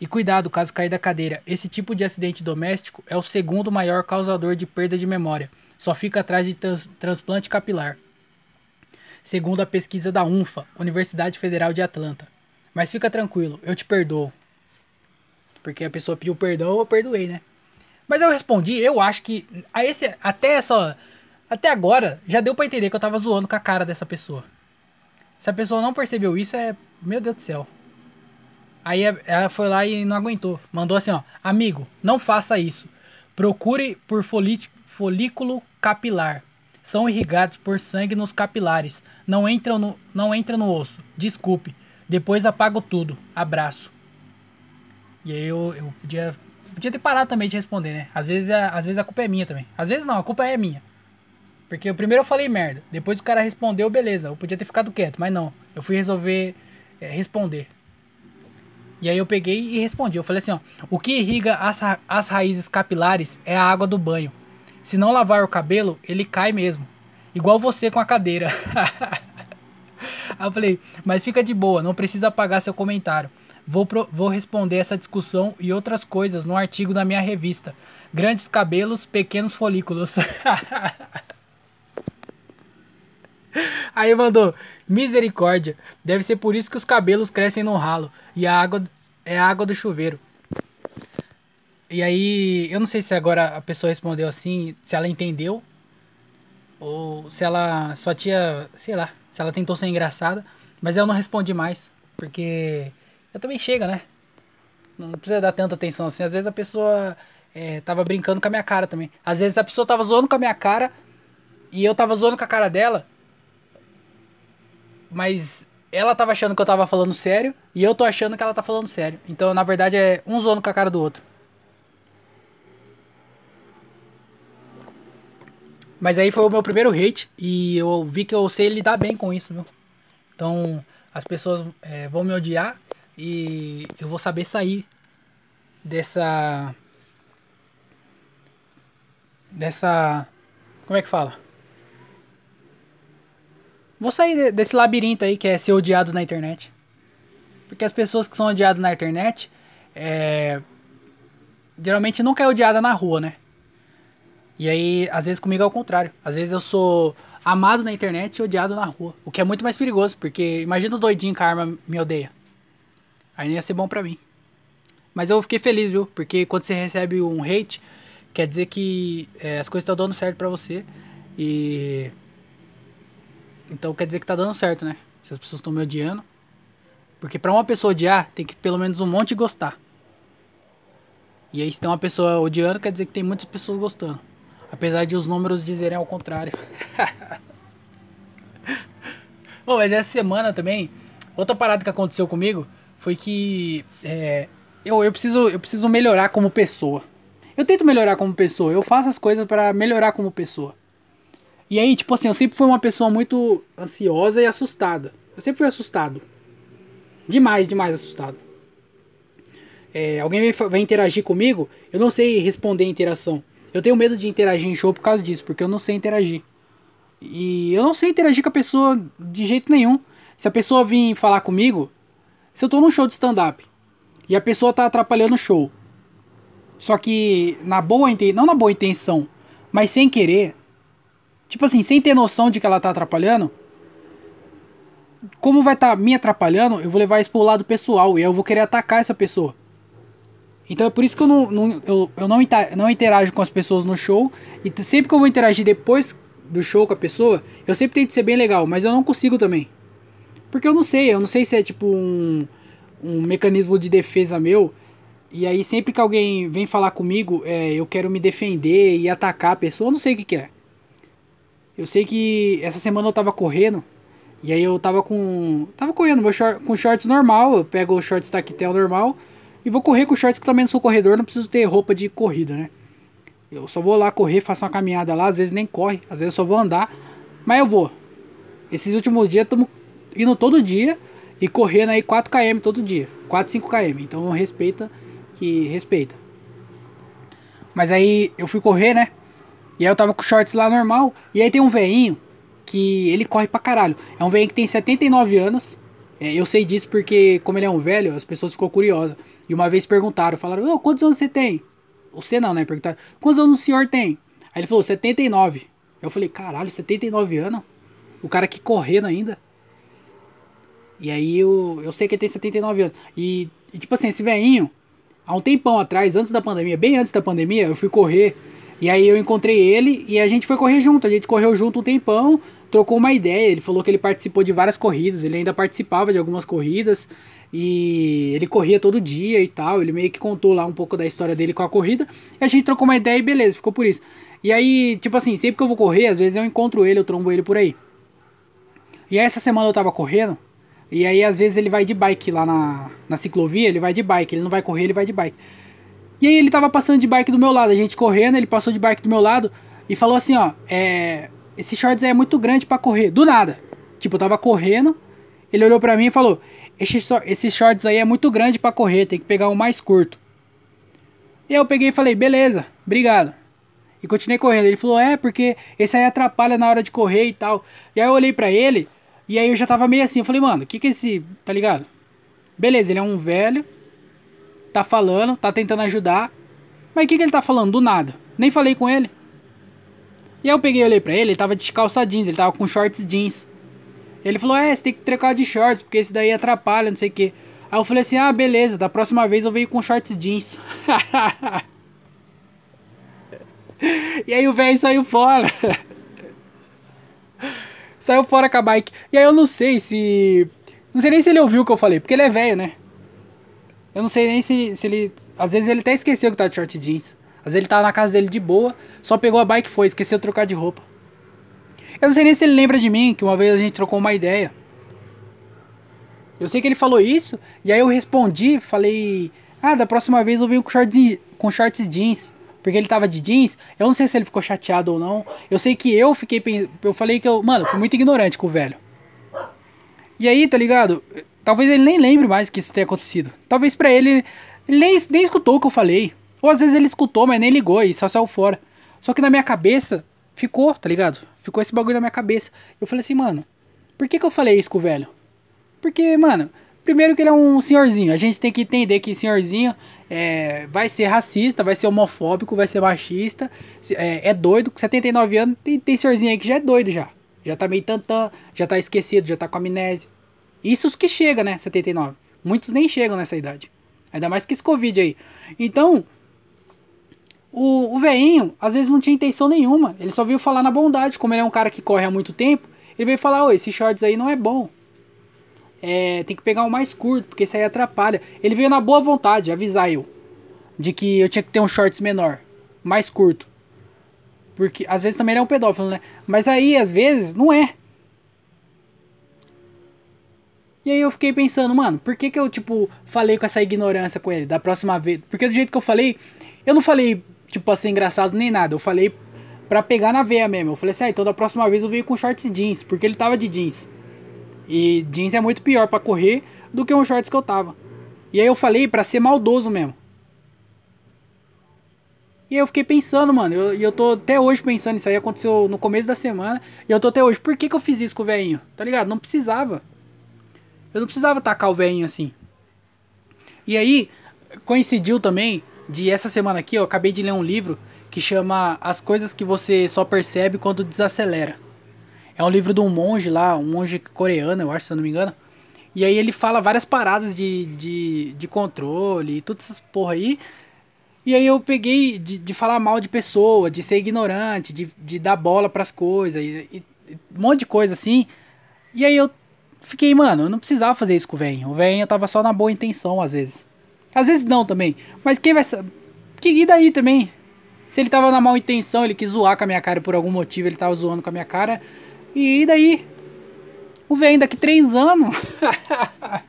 E cuidado caso cair da cadeira. Esse tipo de acidente doméstico é o segundo maior causador de perda de memória. Só fica atrás de trans transplante capilar. Segundo a pesquisa da UNFA, Universidade Federal de Atlanta. Mas fica tranquilo, eu te perdoo. Porque a pessoa pediu perdão, eu perdoei, né? Mas eu respondi, eu acho que a esse, até essa até agora já deu para entender que eu tava zoando com a cara dessa pessoa. Se a pessoa não percebeu isso, é, meu Deus do céu. Aí ela foi lá e não aguentou. Mandou assim, ó: "Amigo, não faça isso. Procure por folículo capilar. São irrigados por sangue nos capilares. Não entram no, não entra no osso. Desculpe. Depois apago tudo. Abraço." E aí eu, eu podia podia ter parado também de responder, né? Às vezes, a, às vezes a culpa é minha também. Às vezes não, a culpa é minha. Porque primeiro eu falei merda. Depois o cara respondeu, beleza. Eu podia ter ficado quieto, mas não. Eu fui resolver é, responder. E aí eu peguei e respondi. Eu falei assim, ó. O que irriga as, ra as raízes capilares é a água do banho. Se não lavar o cabelo, ele cai mesmo. Igual você com a cadeira. aí eu falei, mas fica de boa, não precisa apagar seu comentário. Vou, pro, vou responder essa discussão e outras coisas no artigo da minha revista. Grandes cabelos, pequenos folículos. Aí mandou, misericórdia, deve ser por isso que os cabelos crescem no ralo e a água é a água do chuveiro. E aí, eu não sei se agora a pessoa respondeu assim, se ela entendeu ou se ela só tinha, sei lá, se ela tentou ser engraçada, mas eu não respondi mais, porque eu também chega, né? Não precisa dar tanta atenção assim. Às vezes a pessoa é, tava brincando com a minha cara também. Às vezes a pessoa tava zoando com a minha cara e eu tava zoando com a cara dela mas ela tava achando que eu tava falando sério e eu tô achando que ela tá falando sério. Então, na verdade, é um zoando com a cara do outro. Mas aí foi o meu primeiro hate e eu vi que eu sei lidar bem com isso, viu? Então, as pessoas é, vão me odiar e eu vou saber sair dessa. Dessa. Como é que fala? Vou sair desse labirinto aí que é ser odiado na internet. Porque as pessoas que são odiadas na internet, é... geralmente nunca é odiada na rua, né? E aí, às vezes comigo é o contrário. Às vezes eu sou amado na internet e odiado na rua. O que é muito mais perigoso, porque imagina o doidinho que a arma me odeia. Aí não ia ser bom pra mim. Mas eu fiquei feliz, viu? Porque quando você recebe um hate, quer dizer que é, as coisas estão dando certo pra você. E. Então quer dizer que tá dando certo, né? Se as pessoas estão me odiando. Porque pra uma pessoa odiar, tem que pelo menos um monte gostar. E aí, se tem uma pessoa odiando, quer dizer que tem muitas pessoas gostando. Apesar de os números dizerem ao contrário. Bom, mas essa semana também, outra parada que aconteceu comigo foi que é, eu, eu, preciso, eu preciso melhorar como pessoa. Eu tento melhorar como pessoa, eu faço as coisas para melhorar como pessoa. E aí, tipo assim, eu sempre fui uma pessoa muito ansiosa e assustada. Eu sempre fui assustado. Demais, demais assustado. É, alguém vai, vai interagir comigo, eu não sei responder a interação. Eu tenho medo de interagir em show por causa disso, porque eu não sei interagir. E eu não sei interagir com a pessoa de jeito nenhum. Se a pessoa vir falar comigo, se eu tô num show de stand-up e a pessoa tá atrapalhando o show, só que na boa não na boa intenção, mas sem querer, tipo assim, sem ter noção de que ela tá atrapalhando, como vai estar tá me atrapalhando, eu vou levar isso pro lado pessoal e eu vou querer atacar essa pessoa. Então é por isso que eu não, não eu, eu não, não interajo com as pessoas no show. E sempre que eu vou interagir depois do show com a pessoa, eu sempre tento ser bem legal, mas eu não consigo também. Porque eu não sei, eu não sei se é tipo um, um mecanismo de defesa meu. E aí sempre que alguém vem falar comigo, é, eu quero me defender e atacar a pessoa, eu não sei o que, que é. Eu sei que essa semana eu tava correndo. E aí eu tava com. Tava correndo meu short, com shorts normal. Eu pego o shorts tactel normal. E vou correr com shorts que também não sou corredor, não preciso ter roupa de corrida, né? Eu só vou lá correr, faço uma caminhada lá, às vezes nem corre, às vezes eu só vou andar, mas eu vou. Esses últimos dias estamos indo todo dia e correndo aí 4 km todo dia, 4, 5 km. Então respeita que respeita. Mas aí eu fui correr, né? E aí eu tava com shorts lá normal, e aí tem um veinho que ele corre pra caralho. É um velho que tem 79 anos. É, eu sei disso porque, como ele é um velho, as pessoas ficou curiosas. E uma vez perguntaram, falaram, oh, quantos anos você tem? Você não, né? Perguntaram, quantos anos o senhor tem? Aí ele falou, 79. Eu falei, caralho, 79 anos? O cara aqui correndo ainda. E aí eu, eu sei que ele tem 79 anos. E, e tipo assim, esse velhinho, há um tempão atrás, antes da pandemia, bem antes da pandemia, eu fui correr. E aí eu encontrei ele e a gente foi correr junto. A gente correu junto um tempão, trocou uma ideia. Ele falou que ele participou de várias corridas, ele ainda participava de algumas corridas. E ele corria todo dia e tal. Ele meio que contou lá um pouco da história dele com a corrida. E a gente trocou uma ideia e beleza, ficou por isso. E aí, tipo assim, sempre que eu vou correr, às vezes eu encontro ele, eu trombo ele por aí. E aí, essa semana eu tava correndo. E aí, às vezes, ele vai de bike lá na, na ciclovia, ele vai de bike. Ele não vai correr, ele vai de bike. E aí, ele tava passando de bike do meu lado. A gente correndo, ele passou de bike do meu lado e falou assim: Ó, é. Esse shorts aí é muito grande para correr. Do nada. Tipo, eu tava correndo. Ele olhou para mim e falou: esse, esse shorts aí é muito grande para correr, tem que pegar um mais curto. E eu peguei e falei, beleza, obrigado. E continuei correndo. Ele falou, é, porque esse aí atrapalha na hora de correr e tal. E aí eu olhei pra ele, e aí eu já tava meio assim, eu falei, mano, o que que é esse, tá ligado? Beleza, ele é um velho, tá falando, tá tentando ajudar. Mas o que que ele tá falando? Do nada. Nem falei com ele. E aí eu peguei e olhei pra ele, ele tava de calça jeans, ele tava com shorts jeans. Ele falou, é, você tem que trocar de shorts, porque esse daí atrapalha, não sei o que. Aí eu falei assim, ah, beleza, da próxima vez eu venho com shorts jeans. e aí o velho saiu fora. saiu fora com a bike. E aí eu não sei se... Não sei nem se ele ouviu o que eu falei, porque ele é velho, né? Eu não sei nem se, se ele... Às vezes ele até esqueceu que tá de short jeans. Às vezes ele tava na casa dele de boa, só pegou a bike e foi, esqueceu de trocar de roupa. Eu não sei nem se ele lembra de mim, que uma vez a gente trocou uma ideia. Eu sei que ele falou isso, e aí eu respondi, falei, ah, da próxima vez eu venho com shorts, com shorts jeans. Porque ele tava de jeans, eu não sei se ele ficou chateado ou não. Eu sei que eu fiquei eu falei que eu, mano, fui muito ignorante com o velho. E aí, tá ligado? Talvez ele nem lembre mais que isso tenha acontecido. Talvez para ele, ele nem, nem escutou o que eu falei. Ou às vezes ele escutou, mas nem ligou e só saiu fora. Só que na minha cabeça, ficou, tá ligado? Ficou esse bagulho na minha cabeça. Eu falei assim, mano, por que, que eu falei isso com o velho? Porque, mano, Primeiro que ele é um senhorzinho. A gente tem que entender que senhorzinho é, vai ser racista, vai ser homofóbico, vai ser machista. É, é doido. Com 79 anos, tem, tem senhorzinho aí que já é doido já. Já tá meio tantã, já tá esquecido, já tá com amnésia. Isso os que chega, né? 79. Muitos nem chegam nessa idade. Ainda mais que esse Covid aí. Então, o, o veinho, às vezes não tinha intenção nenhuma. Ele só veio falar na bondade. Como ele é um cara que corre há muito tempo, ele veio falar: Ô, esse shorts aí não é bom é, tem que pegar um mais curto, porque isso aí atrapalha. Ele veio na boa vontade, avisar eu. De que eu tinha que ter um shorts menor, mais curto. Porque às vezes também ele é um pedófilo, né? Mas aí, às vezes, não é. E aí eu fiquei pensando, mano, por que que eu, tipo, falei com essa ignorância com ele da próxima vez? Porque do jeito que eu falei, eu não falei, tipo, ser engraçado nem nada. Eu falei pra pegar na veia mesmo. Eu falei assim, ah, então da próxima vez eu venho com shorts jeans, porque ele tava de jeans. E jeans é muito pior para correr do que um shorts que eu tava. E aí eu falei para ser maldoso mesmo. E aí eu fiquei pensando, mano, eu, e eu tô até hoje pensando, isso aí aconteceu no começo da semana, e eu tô até hoje, por que que eu fiz isso com o velhinho? Tá ligado? Não precisava. Eu não precisava tacar o velhinho assim. E aí, coincidiu também de essa semana aqui, eu acabei de ler um livro que chama As Coisas que Você Só Percebe Quando Desacelera. É um livro de um monge lá, um monge coreano, eu acho, se eu não me engano. E aí ele fala várias paradas de, de, de controle e todas essas porra aí. E aí eu peguei de, de falar mal de pessoa, de ser ignorante, de, de dar bola pras coisas, e, e, um monte de coisa assim. E aí eu fiquei, mano, eu não precisava fazer isso com o velho. O velho tava só na boa intenção, às vezes. Às vezes não também. Mas quem vai saber? Que e daí também? Se ele tava na mal intenção, ele quis zoar com a minha cara por algum motivo, ele tava zoando com a minha cara. E daí? O velho daqui três anos.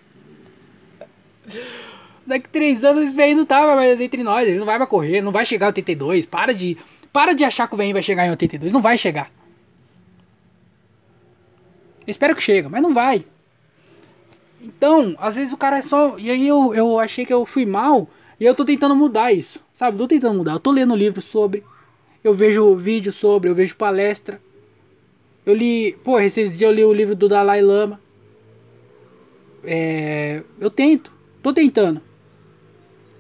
daqui três anos esse velho não tava mais entre nós. Ele não vai mais correr, não vai chegar em 82. Para de, para de achar que o velho vai chegar em 82. Não vai chegar. Eu espero que chegue, mas não vai. Então, às vezes o cara é só. E aí eu, eu achei que eu fui mal. E eu tô tentando mudar isso. Sabe? Tô tentando mudar. Eu tô lendo livro sobre. Eu vejo vídeo sobre. Eu vejo palestra. Eu li, pô, esses dias eu li o livro do Dalai Lama. É, eu tento, tô tentando.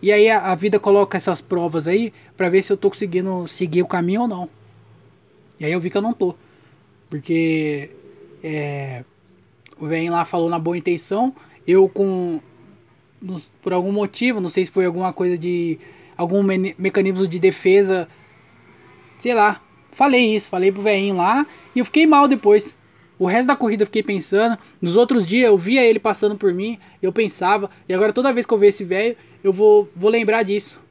E aí a, a, vida coloca essas provas aí para ver se eu tô conseguindo seguir o caminho ou não. E aí eu vi que eu não tô. Porque é, o velho lá falou na boa intenção, eu com por algum motivo, não sei se foi alguma coisa de algum me mecanismo de defesa, sei lá, Falei isso, falei pro velhinho lá e eu fiquei mal depois. O resto da corrida eu fiquei pensando. Nos outros dias eu via ele passando por mim, eu pensava. E agora toda vez que eu ver esse velho, eu vou, vou lembrar disso.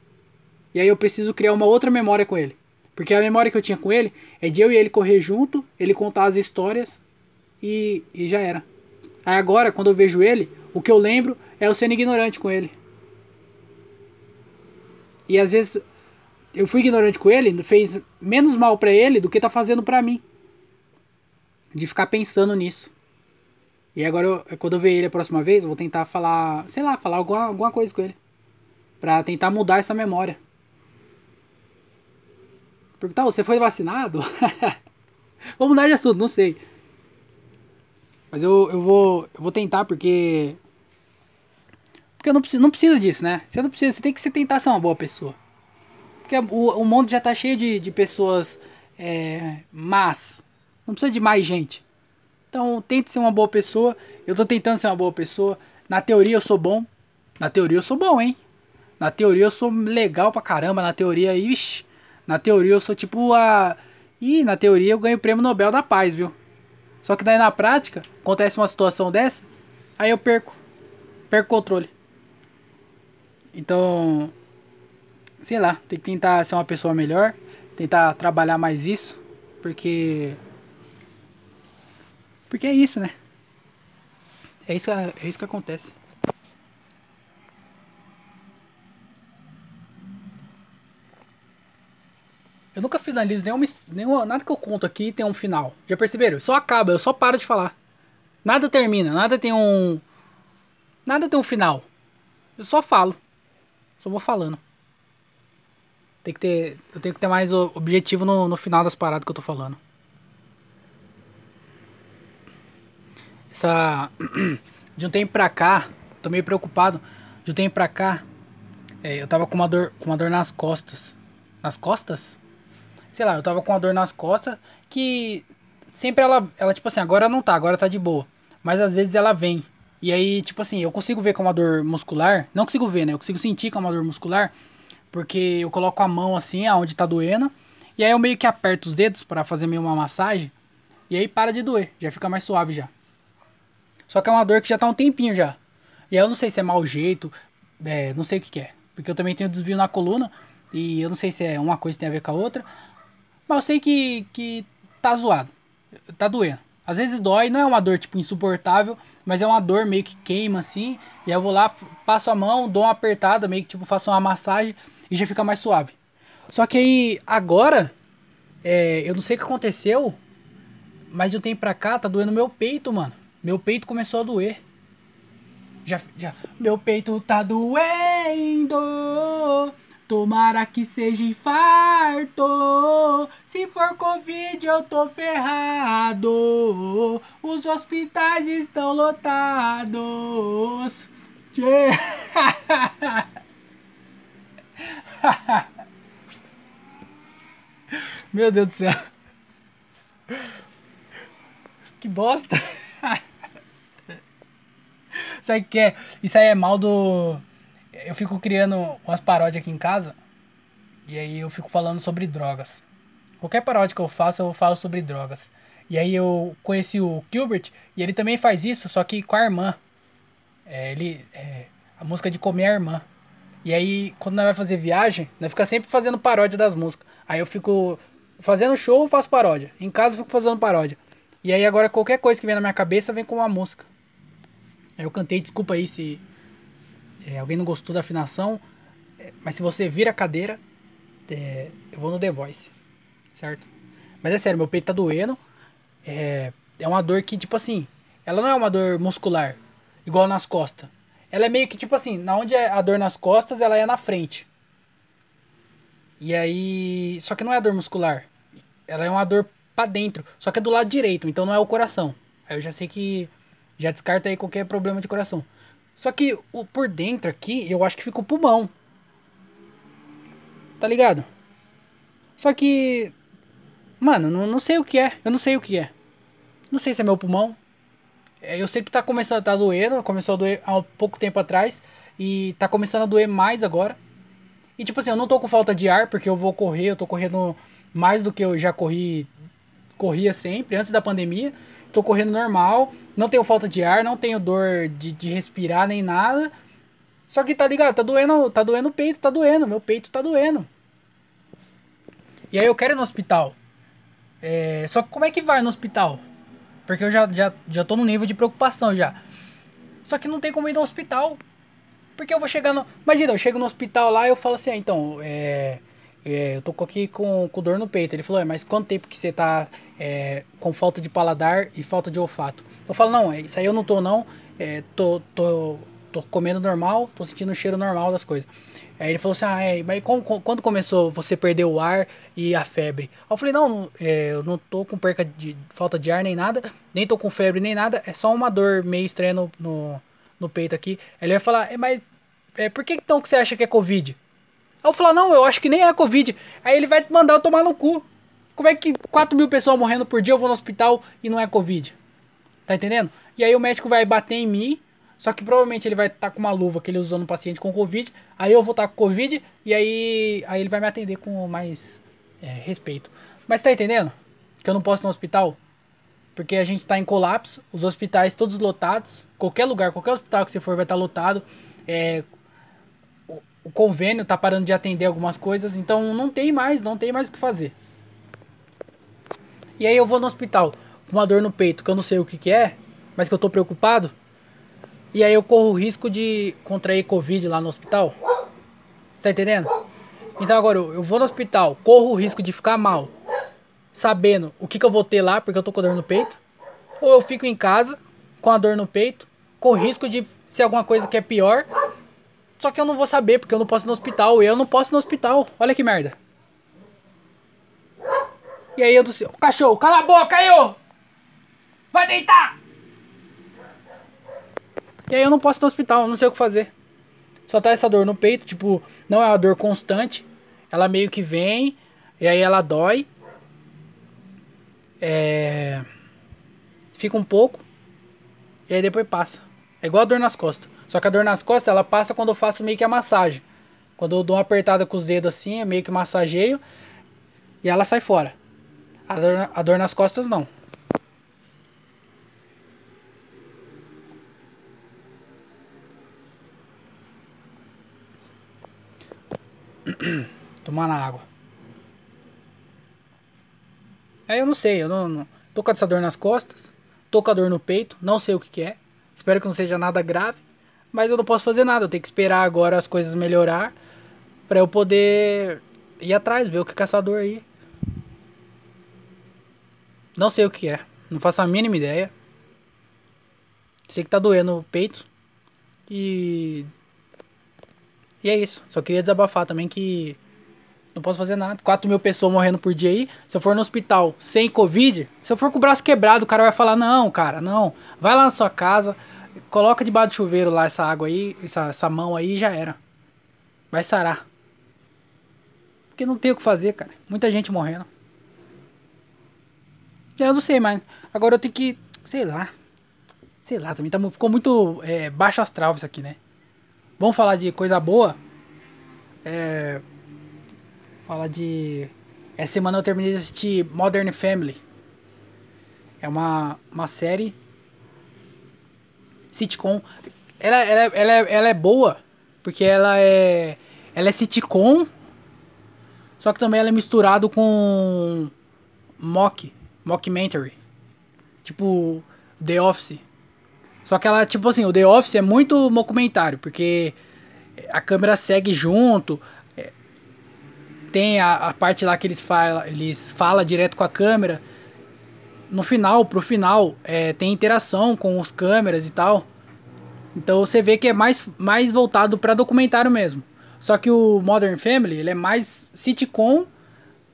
E aí eu preciso criar uma outra memória com ele. Porque a memória que eu tinha com ele é de eu e ele correr junto, ele contar as histórias e, e já era. Aí agora, quando eu vejo ele, o que eu lembro é eu sendo ignorante com ele. E às vezes eu fui ignorante com ele, fez menos mal para ele do que tá fazendo para mim. De ficar pensando nisso. E agora, eu, quando eu ver ele a próxima vez, eu vou tentar falar, sei lá, falar alguma, alguma coisa com ele. Pra tentar mudar essa memória. Perguntar, você foi vacinado? vou mudar de assunto, não sei. Mas eu, eu, vou, eu vou tentar porque. Porque eu não preciso, não preciso disso, né? Você não precisa, você tem que se tentar ser uma boa pessoa. Porque o, o mundo já tá cheio de, de pessoas é, más. Não precisa de mais gente. Então tente ser uma boa pessoa. Eu tô tentando ser uma boa pessoa. Na teoria eu sou bom. Na teoria eu sou bom, hein? Na teoria eu sou legal pra caramba. Na teoria, ixi. Na teoria eu sou tipo a. Ih, na teoria eu ganho o prêmio Nobel da Paz, viu? Só que daí na prática, acontece uma situação dessa, aí eu perco. Perco o controle. Então, sei lá, tem que tentar ser uma pessoa melhor, tentar trabalhar mais isso, porque porque é isso, né? É isso, é isso que acontece. Eu nunca finalizo nenhuma, nenhuma. Nada que eu conto aqui tem um final. Já perceberam? Só acaba, eu só paro de falar. Nada termina, nada tem um. Nada tem um final. Eu só falo. Só vou falando. Tem que ter, eu tenho que ter mais objetivo no, no final das paradas que eu tô falando. Essa. De um tempo pra cá, tô meio preocupado. De um tempo pra cá, é, eu tava com uma dor, com uma dor nas costas. Nas costas? Sei lá, eu tava com uma dor nas costas que sempre ela, ela tipo assim, agora não tá, agora tá de boa. Mas às vezes ela vem. E aí, tipo assim, eu consigo ver com uma dor muscular. Não consigo ver, né? Eu consigo sentir com uma dor muscular. Porque eu coloco a mão assim, aonde tá doendo. E aí eu meio que aperto os dedos para fazer meio uma massagem. E aí para de doer, já fica mais suave já. Só que é uma dor que já tá um tempinho já. E aí eu não sei se é mau jeito, é, não sei o que, que é. Porque eu também tenho desvio na coluna. E eu não sei se é uma coisa tem a ver com a outra. Mas eu sei que, que tá zoado. Tá doendo. Às vezes dói, não é uma dor tipo insuportável, mas é uma dor meio que queima assim. E aí eu vou lá, passo a mão, dou uma apertada, meio que tipo faço uma massagem e já fica mais suave. Só que aí agora, é, eu não sei o que aconteceu, mas de um tempo pra cá tá doendo meu peito, mano. Meu peito começou a doer. Já, já. Meu peito tá doendo. Tomara que seja infarto. Se for Covid, eu tô ferrado. Os hospitais estão lotados. Meu Deus do céu. Que bosta. Sabe o que é? Isso aí é mal do. Eu fico criando umas paródias aqui em casa. E aí eu fico falando sobre drogas. Qualquer paródia que eu faço, eu falo sobre drogas. E aí eu conheci o Gilbert e ele também faz isso, só que com a irmã. É, ele. É, a música de comer a irmã. E aí, quando nós vai fazer viagem, nós fica sempre fazendo paródia das músicas. Aí eu fico fazendo show, eu faço paródia. Em casa eu fico fazendo paródia. E aí agora qualquer coisa que vem na minha cabeça vem com uma música. Aí eu cantei, desculpa aí se é, alguém não gostou da afinação. É, mas se você vira a cadeira, é, eu vou no The Voice. Certo? Mas é sério, meu peito tá doendo. É, é uma dor que, tipo assim, ela não é uma dor muscular, igual nas costas. Ela é meio que, tipo assim, na onde é a dor nas costas, ela é na frente. E aí. Só que não é a dor muscular. Ela é uma dor para dentro. Só que é do lado direito, então não é o coração. Aí eu já sei que já descarta aí qualquer problema de coração. Só que o por dentro aqui, eu acho que fica o pulmão. Tá ligado? Só que mano, não, não sei o que é. Eu não sei o que é. Não sei se é meu pulmão. É, eu sei que tá começando a tá doendo, começou a doer há pouco tempo atrás e tá começando a doer mais agora. E tipo assim, eu não tô com falta de ar porque eu vou correr, eu tô correndo mais do que eu já corri corria sempre, antes da pandemia. Tô correndo normal, não tenho falta de ar, não tenho dor de, de respirar nem nada. Só que tá ligado, tá doendo, tá doendo o peito, tá doendo, meu peito tá doendo. E aí eu quero ir no hospital. É, só que como é que vai no hospital? Porque eu já, já, já tô no nível de preocupação já. Só que não tem como ir no hospital. Porque eu vou chegar no. Imagina, eu chego no hospital lá e eu falo assim, ah, então, é é, eu tô aqui com, com dor no peito. Ele falou, é, mas quanto tempo que você tá é, com falta de paladar e falta de olfato? Eu falo, não, é, isso aí eu não tô não, é, tô, tô, tô comendo normal, tô sentindo o cheiro normal das coisas. Aí ele falou assim, ah, é, mas quando começou você perder o ar e a febre? Aí eu falei, não, é, eu não tô com perca de falta de ar nem nada, nem tô com febre nem nada, é só uma dor meio estranha no, no, no peito aqui. Aí ele vai falar, é, mas é, por que então que você acha que é Covid? Aí eu falo, não, eu acho que nem é Covid. Aí ele vai mandar eu tomar no cu. Como é que 4 mil pessoas morrendo por dia eu vou no hospital e não é Covid? Tá entendendo? E aí o médico vai bater em mim, só que provavelmente ele vai estar tá com uma luva que ele usou no paciente com Covid. Aí eu vou estar tá com Covid e aí, aí ele vai me atender com mais é, respeito. Mas tá entendendo? Que eu não posso ir no hospital? Porque a gente tá em colapso, os hospitais todos lotados. Qualquer lugar, qualquer hospital que você for vai estar tá lotado. É, o convênio tá parando de atender algumas coisas, então não tem mais, não tem mais o que fazer. E aí eu vou no hospital com uma dor no peito, que eu não sei o que, que é, mas que eu tô preocupado. E aí eu corro o risco de contrair Covid lá no hospital. Você tá entendendo? Então agora eu vou no hospital, corro o risco de ficar mal, sabendo o que, que eu vou ter lá, porque eu tô com dor no peito. Ou eu fico em casa com a dor no peito, com o risco de ser alguma coisa que é pior só que eu não vou saber, porque eu não posso ir no hospital. Eu não posso ir no hospital. Olha que merda. E aí eu do céu. Cachorro, cala a boca aí, ô! Vai deitar! E aí eu não posso ir no hospital, não sei o que fazer. Só tá essa dor no peito, tipo, não é uma dor constante. Ela meio que vem, e aí ela dói. É. Fica um pouco. E aí depois passa. É igual a dor nas costas. Só que a dor nas costas, ela passa quando eu faço meio que a massagem. Quando eu dou uma apertada com os dedos assim, meio que massageio. E ela sai fora. A dor, a dor nas costas não. Tomar na água. Aí eu não sei, eu não, não, tô com essa dor nas costas, tô com a dor no peito, não sei o que, que é. Espero que não seja nada grave, mas eu não posso fazer nada, eu tenho que esperar agora as coisas melhorar para eu poder ir atrás, ver o que é essa dor aí. Não sei o que é, não faço a mínima ideia. Sei que tá doendo o peito e e é isso. Só queria desabafar também que não posso fazer nada. 4 mil pessoas morrendo por dia aí. Se eu for no hospital sem Covid, se eu for com o braço quebrado, o cara vai falar: Não, cara, não. Vai lá na sua casa, coloca debaixo do chuveiro lá essa água aí, essa, essa mão aí e já era. Vai sarar. Porque não tem o que fazer, cara. Muita gente morrendo. Eu não sei, mas agora eu tenho que. Sei lá. Sei lá, também tá, ficou muito é, baixo astral isso aqui, né? Vamos falar de coisa boa. É. Falar de. Essa semana eu terminei de assistir Modern Family. É uma, uma série. Sitcom. Ela, ela, ela, é, ela é boa. Porque ela é. Ela é sitcom. Só que também ela é misturado com. Mock. Mockumentary. Tipo. The Office. Só que ela, tipo assim, o The Office é muito documentário, porque a câmera segue junto. É, tem a, a, parte lá que eles falam eles fala direto com a câmera. No final, pro final, é, tem interação com os câmeras e tal. Então você vê que é mais, mais voltado para documentário mesmo. Só que o Modern Family, ele é mais sitcom,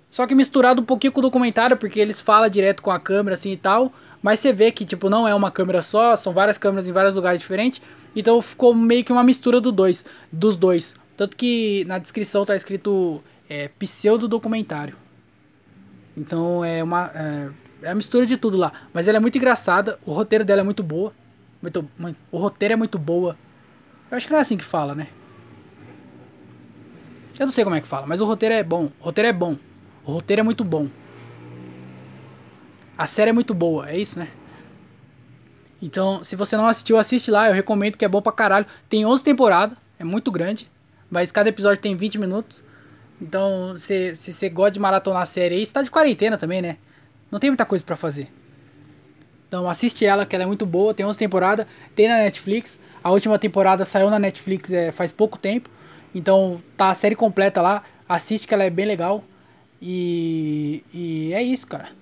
só que misturado um pouquinho com o documentário, porque eles falam direto com a câmera assim e tal. Mas você vê que, tipo, não é uma câmera só, são várias câmeras em vários lugares diferentes. Então ficou meio que uma mistura do dois, dos dois. Tanto que na descrição tá escrito é, pseudo documentário. Então é uma. É, é a mistura de tudo lá. Mas ela é muito engraçada, o roteiro dela é muito boa. Muito, o roteiro é muito boa. Eu acho que não é assim que fala, né? Eu não sei como é que fala, mas o roteiro é bom. O roteiro é bom. O roteiro é muito bom. A série é muito boa, é isso, né? Então, se você não assistiu, assiste lá. Eu recomendo que é bom pra caralho. Tem 11 temporadas, é muito grande. Mas cada episódio tem 20 minutos. Então, se, você gosta de maratonar a série aí, você tá de quarentena também, né? Não tem muita coisa para fazer. Então, assiste ela, que ela é muito boa. Tem 11 temporadas, tem na Netflix. A última temporada saiu na Netflix é, faz pouco tempo. Então, tá a série completa lá. Assiste que ela é bem legal. E, e é isso, cara.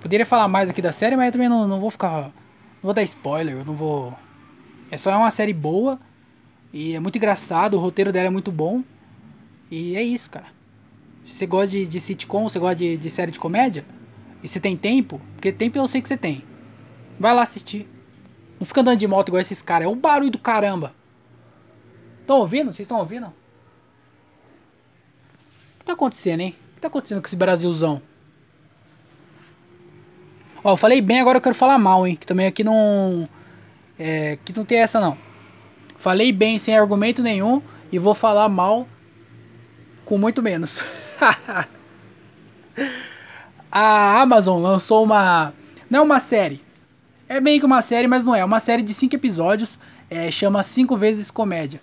Poderia falar mais aqui da série, mas também não, não vou ficar. Não vou dar spoiler, eu não vou. É só uma série boa. E é muito engraçado, o roteiro dela é muito bom. E é isso, cara. Se você gosta de, de sitcom, você gosta de, de série de comédia, e você tem tempo, porque tempo eu sei que você tem. Vai lá assistir. Não fica andando de moto igual esses caras. É o barulho do caramba. Estão ouvindo? Vocês estão ouvindo? O que tá acontecendo, hein? O que tá acontecendo com esse Brasilzão? Ó, eu falei bem, agora eu quero falar mal, hein? Que também aqui não. É, que não tem essa não. Falei bem sem argumento nenhum e vou falar mal com muito menos. a Amazon lançou uma. Não é uma série. É meio que uma série, mas não é. É uma série de cinco episódios. É, chama Cinco Vezes Comédia.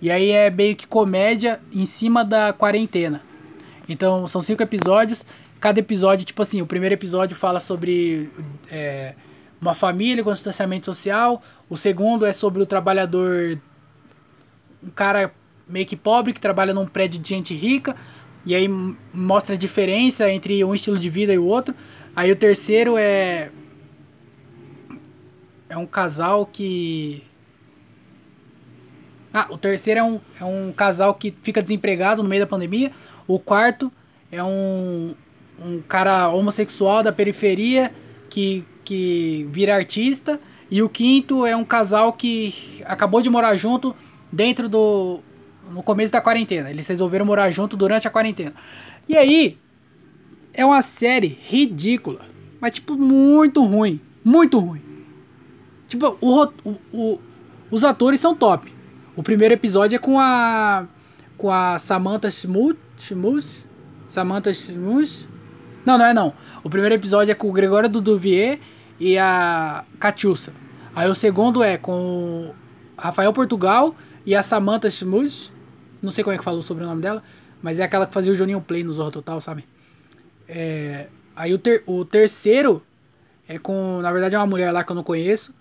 E aí é meio que comédia em cima da quarentena. Então são cinco episódios cada episódio, tipo assim, o primeiro episódio fala sobre é, uma família com distanciamento social, o segundo é sobre o trabalhador, um cara meio que pobre que trabalha num prédio de gente rica, e aí mostra a diferença entre um estilo de vida e o outro. Aí o terceiro é. É um casal que. Ah, o terceiro é um, é um casal que fica desempregado no meio da pandemia. O quarto é um, um cara homossexual da periferia que, que vira artista. E o quinto é um casal que acabou de morar junto dentro do. no começo da quarentena. Eles resolveram morar junto durante a quarentena. E aí, é uma série ridícula. Mas, tipo, muito ruim. Muito ruim. Tipo, o, o, o, os atores são top. O primeiro episódio é com a. Com a Samantha Schmutz. Samantha Schmutz. Não, não é não. O primeiro episódio é com o Gregório Duduvier e a Catiussa. Aí o segundo é com Rafael Portugal e a Samantha Schmutz. Não sei como é que falou sobre o nome dela, mas é aquela que fazia o Joninho Play no Zorro Total, sabe? É, aí o, ter, o terceiro é com, na verdade é uma mulher lá que eu não conheço.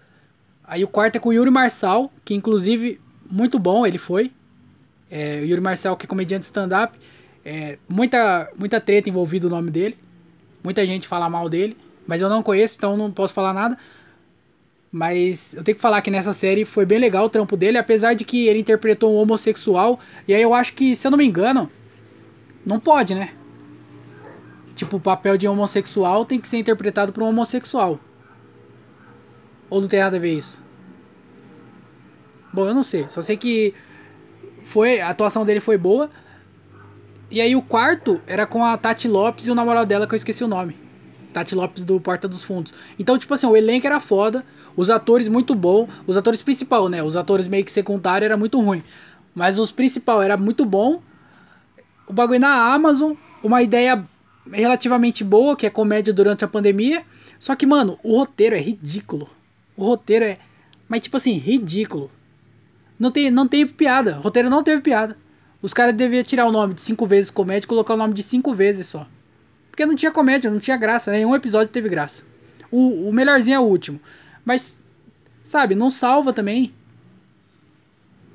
Aí o quarto é com o Yuri Marçal, que inclusive muito bom ele foi. É, o Yuri Marçal que é comediante stand-up. É, muita, muita treta envolvida o nome dele. Muita gente fala mal dele. Mas eu não conheço, então não posso falar nada. Mas eu tenho que falar que nessa série foi bem legal o trampo dele, apesar de que ele interpretou um homossexual. E aí eu acho que, se eu não me engano, não pode, né? Tipo, o papel de homossexual tem que ser interpretado por um homossexual. Ou não tem nada a ver isso? Bom, eu não sei. Só sei que foi a atuação dele foi boa. E aí o quarto era com a Tati Lopes e o namorado dela que eu esqueci o nome. Tati Lopes do Porta dos Fundos. Então, tipo assim, o elenco era foda, os atores muito bom, os atores principal, né? Os atores meio que secundário era muito ruim. Mas os principal era muito bom. O bagulho na Amazon, uma ideia relativamente boa, que é comédia durante a pandemia. Só que, mano, o roteiro é ridículo. O roteiro é. Mas, tipo assim, ridículo. Não, tem, não teve piada. O roteiro não teve piada. Os caras deviam tirar o nome de cinco vezes comédia e colocar o nome de cinco vezes só. Porque não tinha comédia, não tinha graça. Nenhum episódio teve graça. O, o melhorzinho é o último. Mas, sabe, não salva também.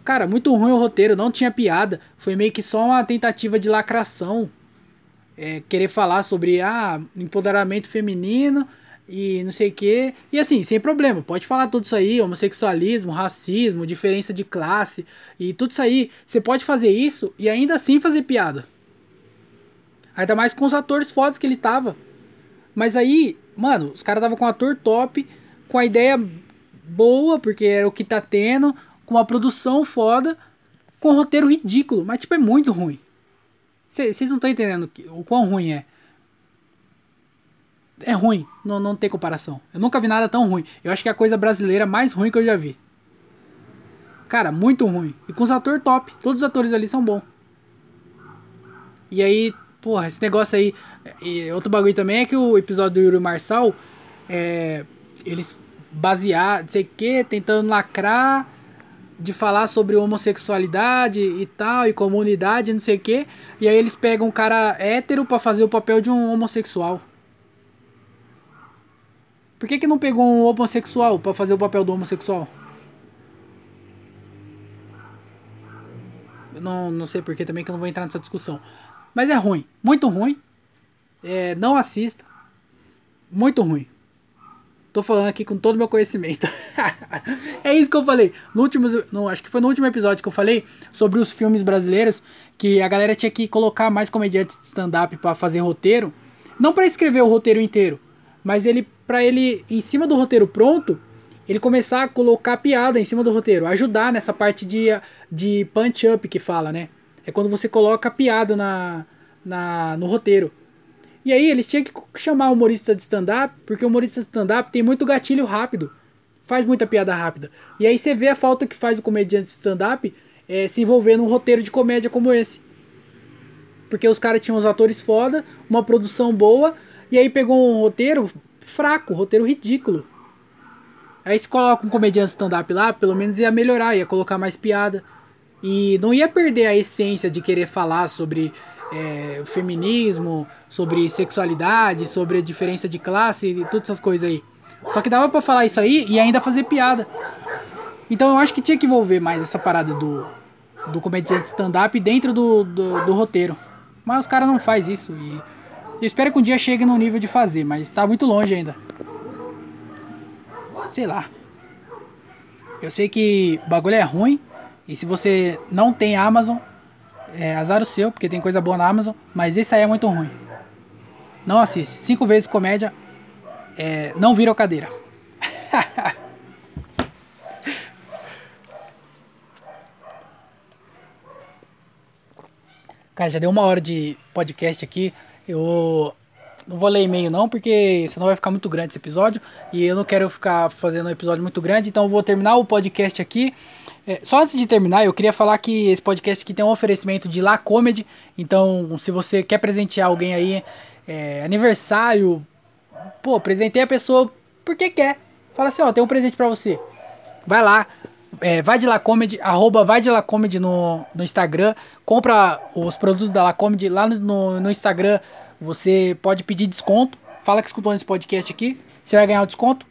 Cara, muito ruim o roteiro, não tinha piada. Foi meio que só uma tentativa de lacração é, querer falar sobre ah, empoderamento feminino e não sei o que. E assim, sem problema, pode falar tudo isso aí, homossexualismo, racismo, diferença de classe e tudo isso aí. Você pode fazer isso e ainda assim fazer piada. Ainda mais com os atores fodas que ele tava. Mas aí, mano, os caras tava com um ator top, com a ideia boa, porque era o que tá tendo, com uma produção foda, com um roteiro ridículo, mas tipo é muito ruim. Vocês não estão entendendo o quão ruim é. É ruim, não, não tem comparação. Eu nunca vi nada tão ruim. Eu acho que é a coisa brasileira mais ruim que eu já vi. Cara, muito ruim. E com os atores top. Todos os atores ali são bons. E aí, porra, esse negócio aí. Outro bagulho também é que o episódio do Yuri Marçal. É, eles basear, não sei o que, tentando lacrar de falar sobre homossexualidade e tal, e comunidade, não sei o que. E aí eles pegam um cara hétero para fazer o papel de um homossexual. Por que, que não pegou um homossexual para fazer o papel do homossexual? Não, não sei porquê também que eu não vou entrar nessa discussão. Mas é ruim, muito ruim. É, não assista. Muito ruim. Tô falando aqui com todo o meu conhecimento. é isso que eu falei. No último, no, acho que foi no último episódio que eu falei sobre os filmes brasileiros que a galera tinha que colocar mais comediantes de stand-up para fazer roteiro. Não para escrever o roteiro inteiro, mas ele para ele em cima do roteiro pronto, ele começar a colocar piada em cima do roteiro, ajudar nessa parte de, de punch up que fala, né? É quando você coloca piada na, na no roteiro. E aí eles tinham que chamar humorista de stand-up, porque o humorista de stand-up tem muito gatilho rápido. Faz muita piada rápida. E aí você vê a falta que faz o comediante de stand-up é, se envolver num roteiro de comédia como esse. Porque os caras tinham os atores foda, uma produção boa, e aí pegou um roteiro fraco, roteiro ridículo. Aí se coloca um comediante stand-up lá, pelo menos ia melhorar, ia colocar mais piada. E não ia perder a essência de querer falar sobre é, feminismo, sobre sexualidade, sobre a diferença de classe e todas essas coisas aí. Só que dava para falar isso aí e ainda fazer piada. Então eu acho que tinha que envolver mais essa parada do, do comediante stand-up dentro do, do, do, roteiro. Mas os caras não faz isso e eu espero que um dia chegue no nível de fazer, mas está muito longe ainda. Sei lá. Eu sei que o bagulho é ruim. E se você não tem Amazon, é azar o seu, porque tem coisa boa na Amazon. Mas esse aí é muito ruim. Não assiste. Cinco vezes comédia. É, não vira cadeira. Cara, já deu uma hora de podcast aqui. Eu não vou ler e-mail não, porque senão vai ficar muito grande esse episódio. E eu não quero ficar fazendo um episódio muito grande, então eu vou terminar o podcast aqui. É, só antes de terminar, eu queria falar que esse podcast aqui tem um oferecimento de La Comedy. Então, se você quer presentear alguém aí, é, aniversário, pô, presentei a pessoa porque quer. Fala assim, ó, tem um presente para você. Vai lá, é, vai de La Comedy, arroba vai de La Comedy no, no Instagram, compra os produtos da La Comedy lá no, no Instagram, você pode pedir desconto, fala que escutou nesse podcast aqui, você vai ganhar o desconto.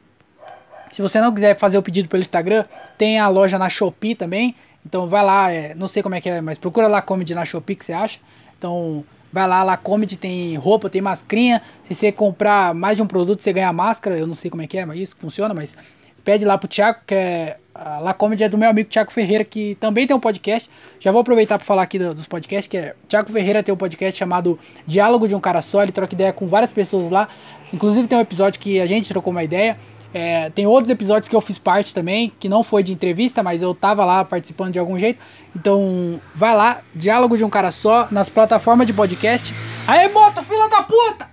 Se você não quiser fazer o pedido pelo Instagram, tem a loja na Shopee também, então vai lá, é, não sei como é que é, mas procura La Comedy na Shopee que você acha. Então vai lá, La Comedy tem roupa, tem mascrinha, se você comprar mais de um produto você ganha máscara, eu não sei como é que é, mas isso funciona, mas pede lá pro Thiago, que é a La Comedy é do meu amigo Thiago Ferreira, que também tem um podcast. Já vou aproveitar para falar aqui do, dos podcasts, que é Thiago Ferreira tem um podcast chamado Diálogo de um Cara Só, ele troca ideia com várias pessoas lá. Inclusive tem um episódio que a gente trocou uma ideia. É, tem outros episódios que eu fiz parte também, que não foi de entrevista, mas eu tava lá participando de algum jeito. Então, vai lá, Diálogo de um Cara Só, nas plataformas de podcast. Aê, moto, fila da puta!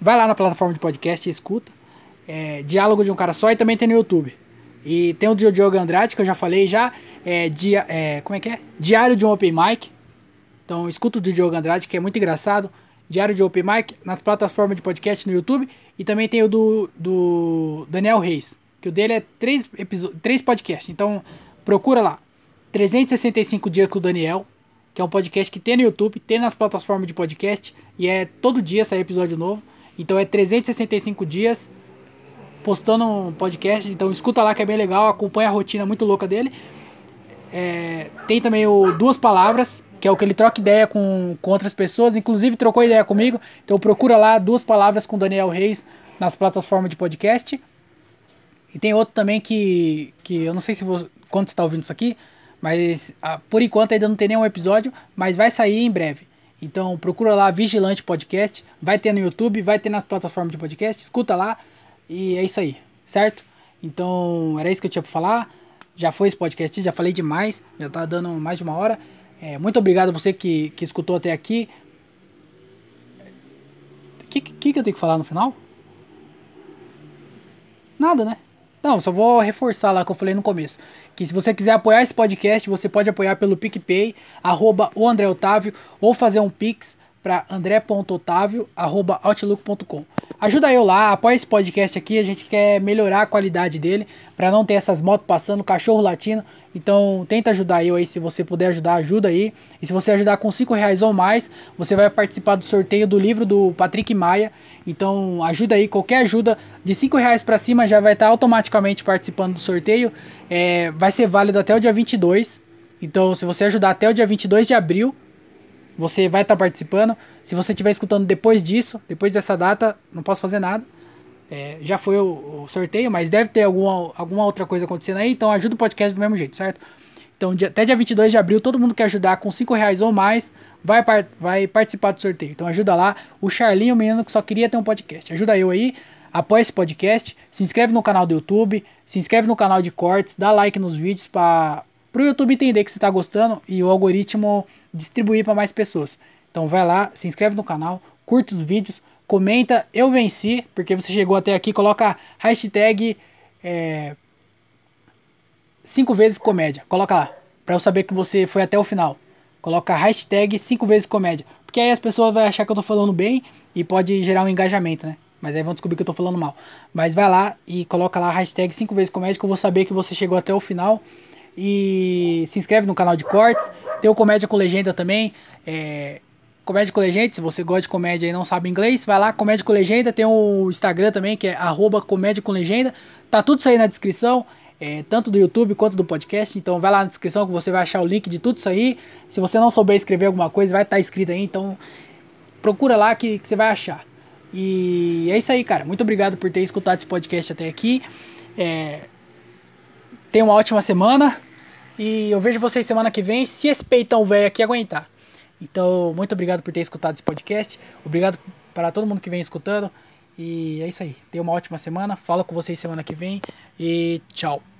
Vai lá na plataforma de podcast e escuta. É, Diálogo de um Cara Só e também tem no YouTube. E tem o do Diogo Andrade, que eu já falei já. É, dia, é, como é que é? Diário de um Open Mic. Então escuta o Diogo Andrade, que é muito engraçado. Diário de Open Mic nas plataformas de podcast no YouTube. E também tem o do, do Daniel Reis. Que o dele é três, três podcasts. Então procura lá. 365 dias com o Daniel. Que é um podcast que tem no YouTube, tem nas plataformas de podcast. E é todo dia sai episódio novo. Então é 365 dias postando um podcast. Então escuta lá que é bem legal, acompanha a rotina muito louca dele. É, tem também o Duas Palavras, que é o que ele troca ideia com, com outras pessoas, inclusive trocou ideia comigo. Então procura lá Duas Palavras com Daniel Reis nas plataformas de podcast. E tem outro também que, que eu não sei se vou, quando você está ouvindo isso aqui, mas ah, por enquanto ainda não tem nenhum episódio, mas vai sair em breve. Então procura lá Vigilante Podcast, vai ter no YouTube, vai ter nas plataformas de podcast, escuta lá e é isso aí, certo? Então era isso que eu tinha pra falar. Já foi esse podcast, já falei demais, já tá dando mais de uma hora. É, muito obrigado a você que, que escutou até aqui. O que, que, que eu tenho que falar no final? Nada, né? Não, só vou reforçar lá que eu falei no começo. Que se você quiser apoiar esse podcast, você pode apoiar pelo PicPay, arroba o André Otávio, ou fazer um Pix para andré.otávio.outlook.com. Ajuda eu lá, apoia esse podcast aqui, a gente quer melhorar a qualidade dele, para não ter essas motos passando, cachorro latino. Então tenta ajudar eu aí, se você puder ajudar, ajuda aí. E se você ajudar com 5 reais ou mais, você vai participar do sorteio do livro do Patrick Maia. Então ajuda aí, qualquer ajuda de 5 reais para cima já vai estar tá automaticamente participando do sorteio. É, vai ser válido até o dia 22. Então se você ajudar até o dia 22 de abril, você vai estar tá participando. Se você estiver escutando depois disso, depois dessa data, não posso fazer nada. É, já foi o, o, sorteio, mas deve ter alguma, alguma outra coisa acontecendo aí, então ajuda o podcast do mesmo jeito, certo? Então, dia, até dia 22 de abril, todo mundo que ajudar com 5 reais ou mais vai, par, vai participar do sorteio. Então, ajuda lá. O Charlinho, o menino que só queria ter um podcast. Ajuda eu aí, apoia esse podcast, se inscreve no canal do YouTube, se inscreve no canal de cortes, dá like nos vídeos para o YouTube entender que você está gostando e o algoritmo distribuir para mais pessoas. Então vai lá, se inscreve no canal, curta os vídeos, comenta eu venci, porque você chegou até aqui, coloca hashtag 5 é, vezes comédia. Coloca lá, para eu saber que você foi até o final. Coloca hashtag 5 vezes comédia. Porque aí as pessoas vão achar que eu tô falando bem e pode gerar um engajamento, né? Mas aí vão descobrir que eu tô falando mal. Mas vai lá e coloca lá hashtag 5 vezes comédia que eu vou saber que você chegou até o final. E se inscreve no canal de cortes. Tem o Comédia com Legenda também. É, comédia com Legenda, se você gosta de comédia e não sabe inglês, vai lá, Comédia com Legenda. Tem o Instagram também, que é arroba Comédia com Legenda. Tá tudo isso aí na descrição. É, tanto do YouTube quanto do podcast. Então vai lá na descrição que você vai achar o link de tudo isso aí. Se você não souber escrever alguma coisa, vai estar tá escrito aí. Então procura lá que, que, você vai achar. E é isso aí, cara. Muito obrigado por ter escutado esse podcast até aqui. É, tenha uma ótima semana. E eu vejo vocês semana que vem, se esse peitão velho aqui aguentar. Então, muito obrigado por ter escutado esse podcast. Obrigado para todo mundo que vem escutando. E é isso aí. Tenha uma ótima semana. Falo com vocês semana que vem. E tchau.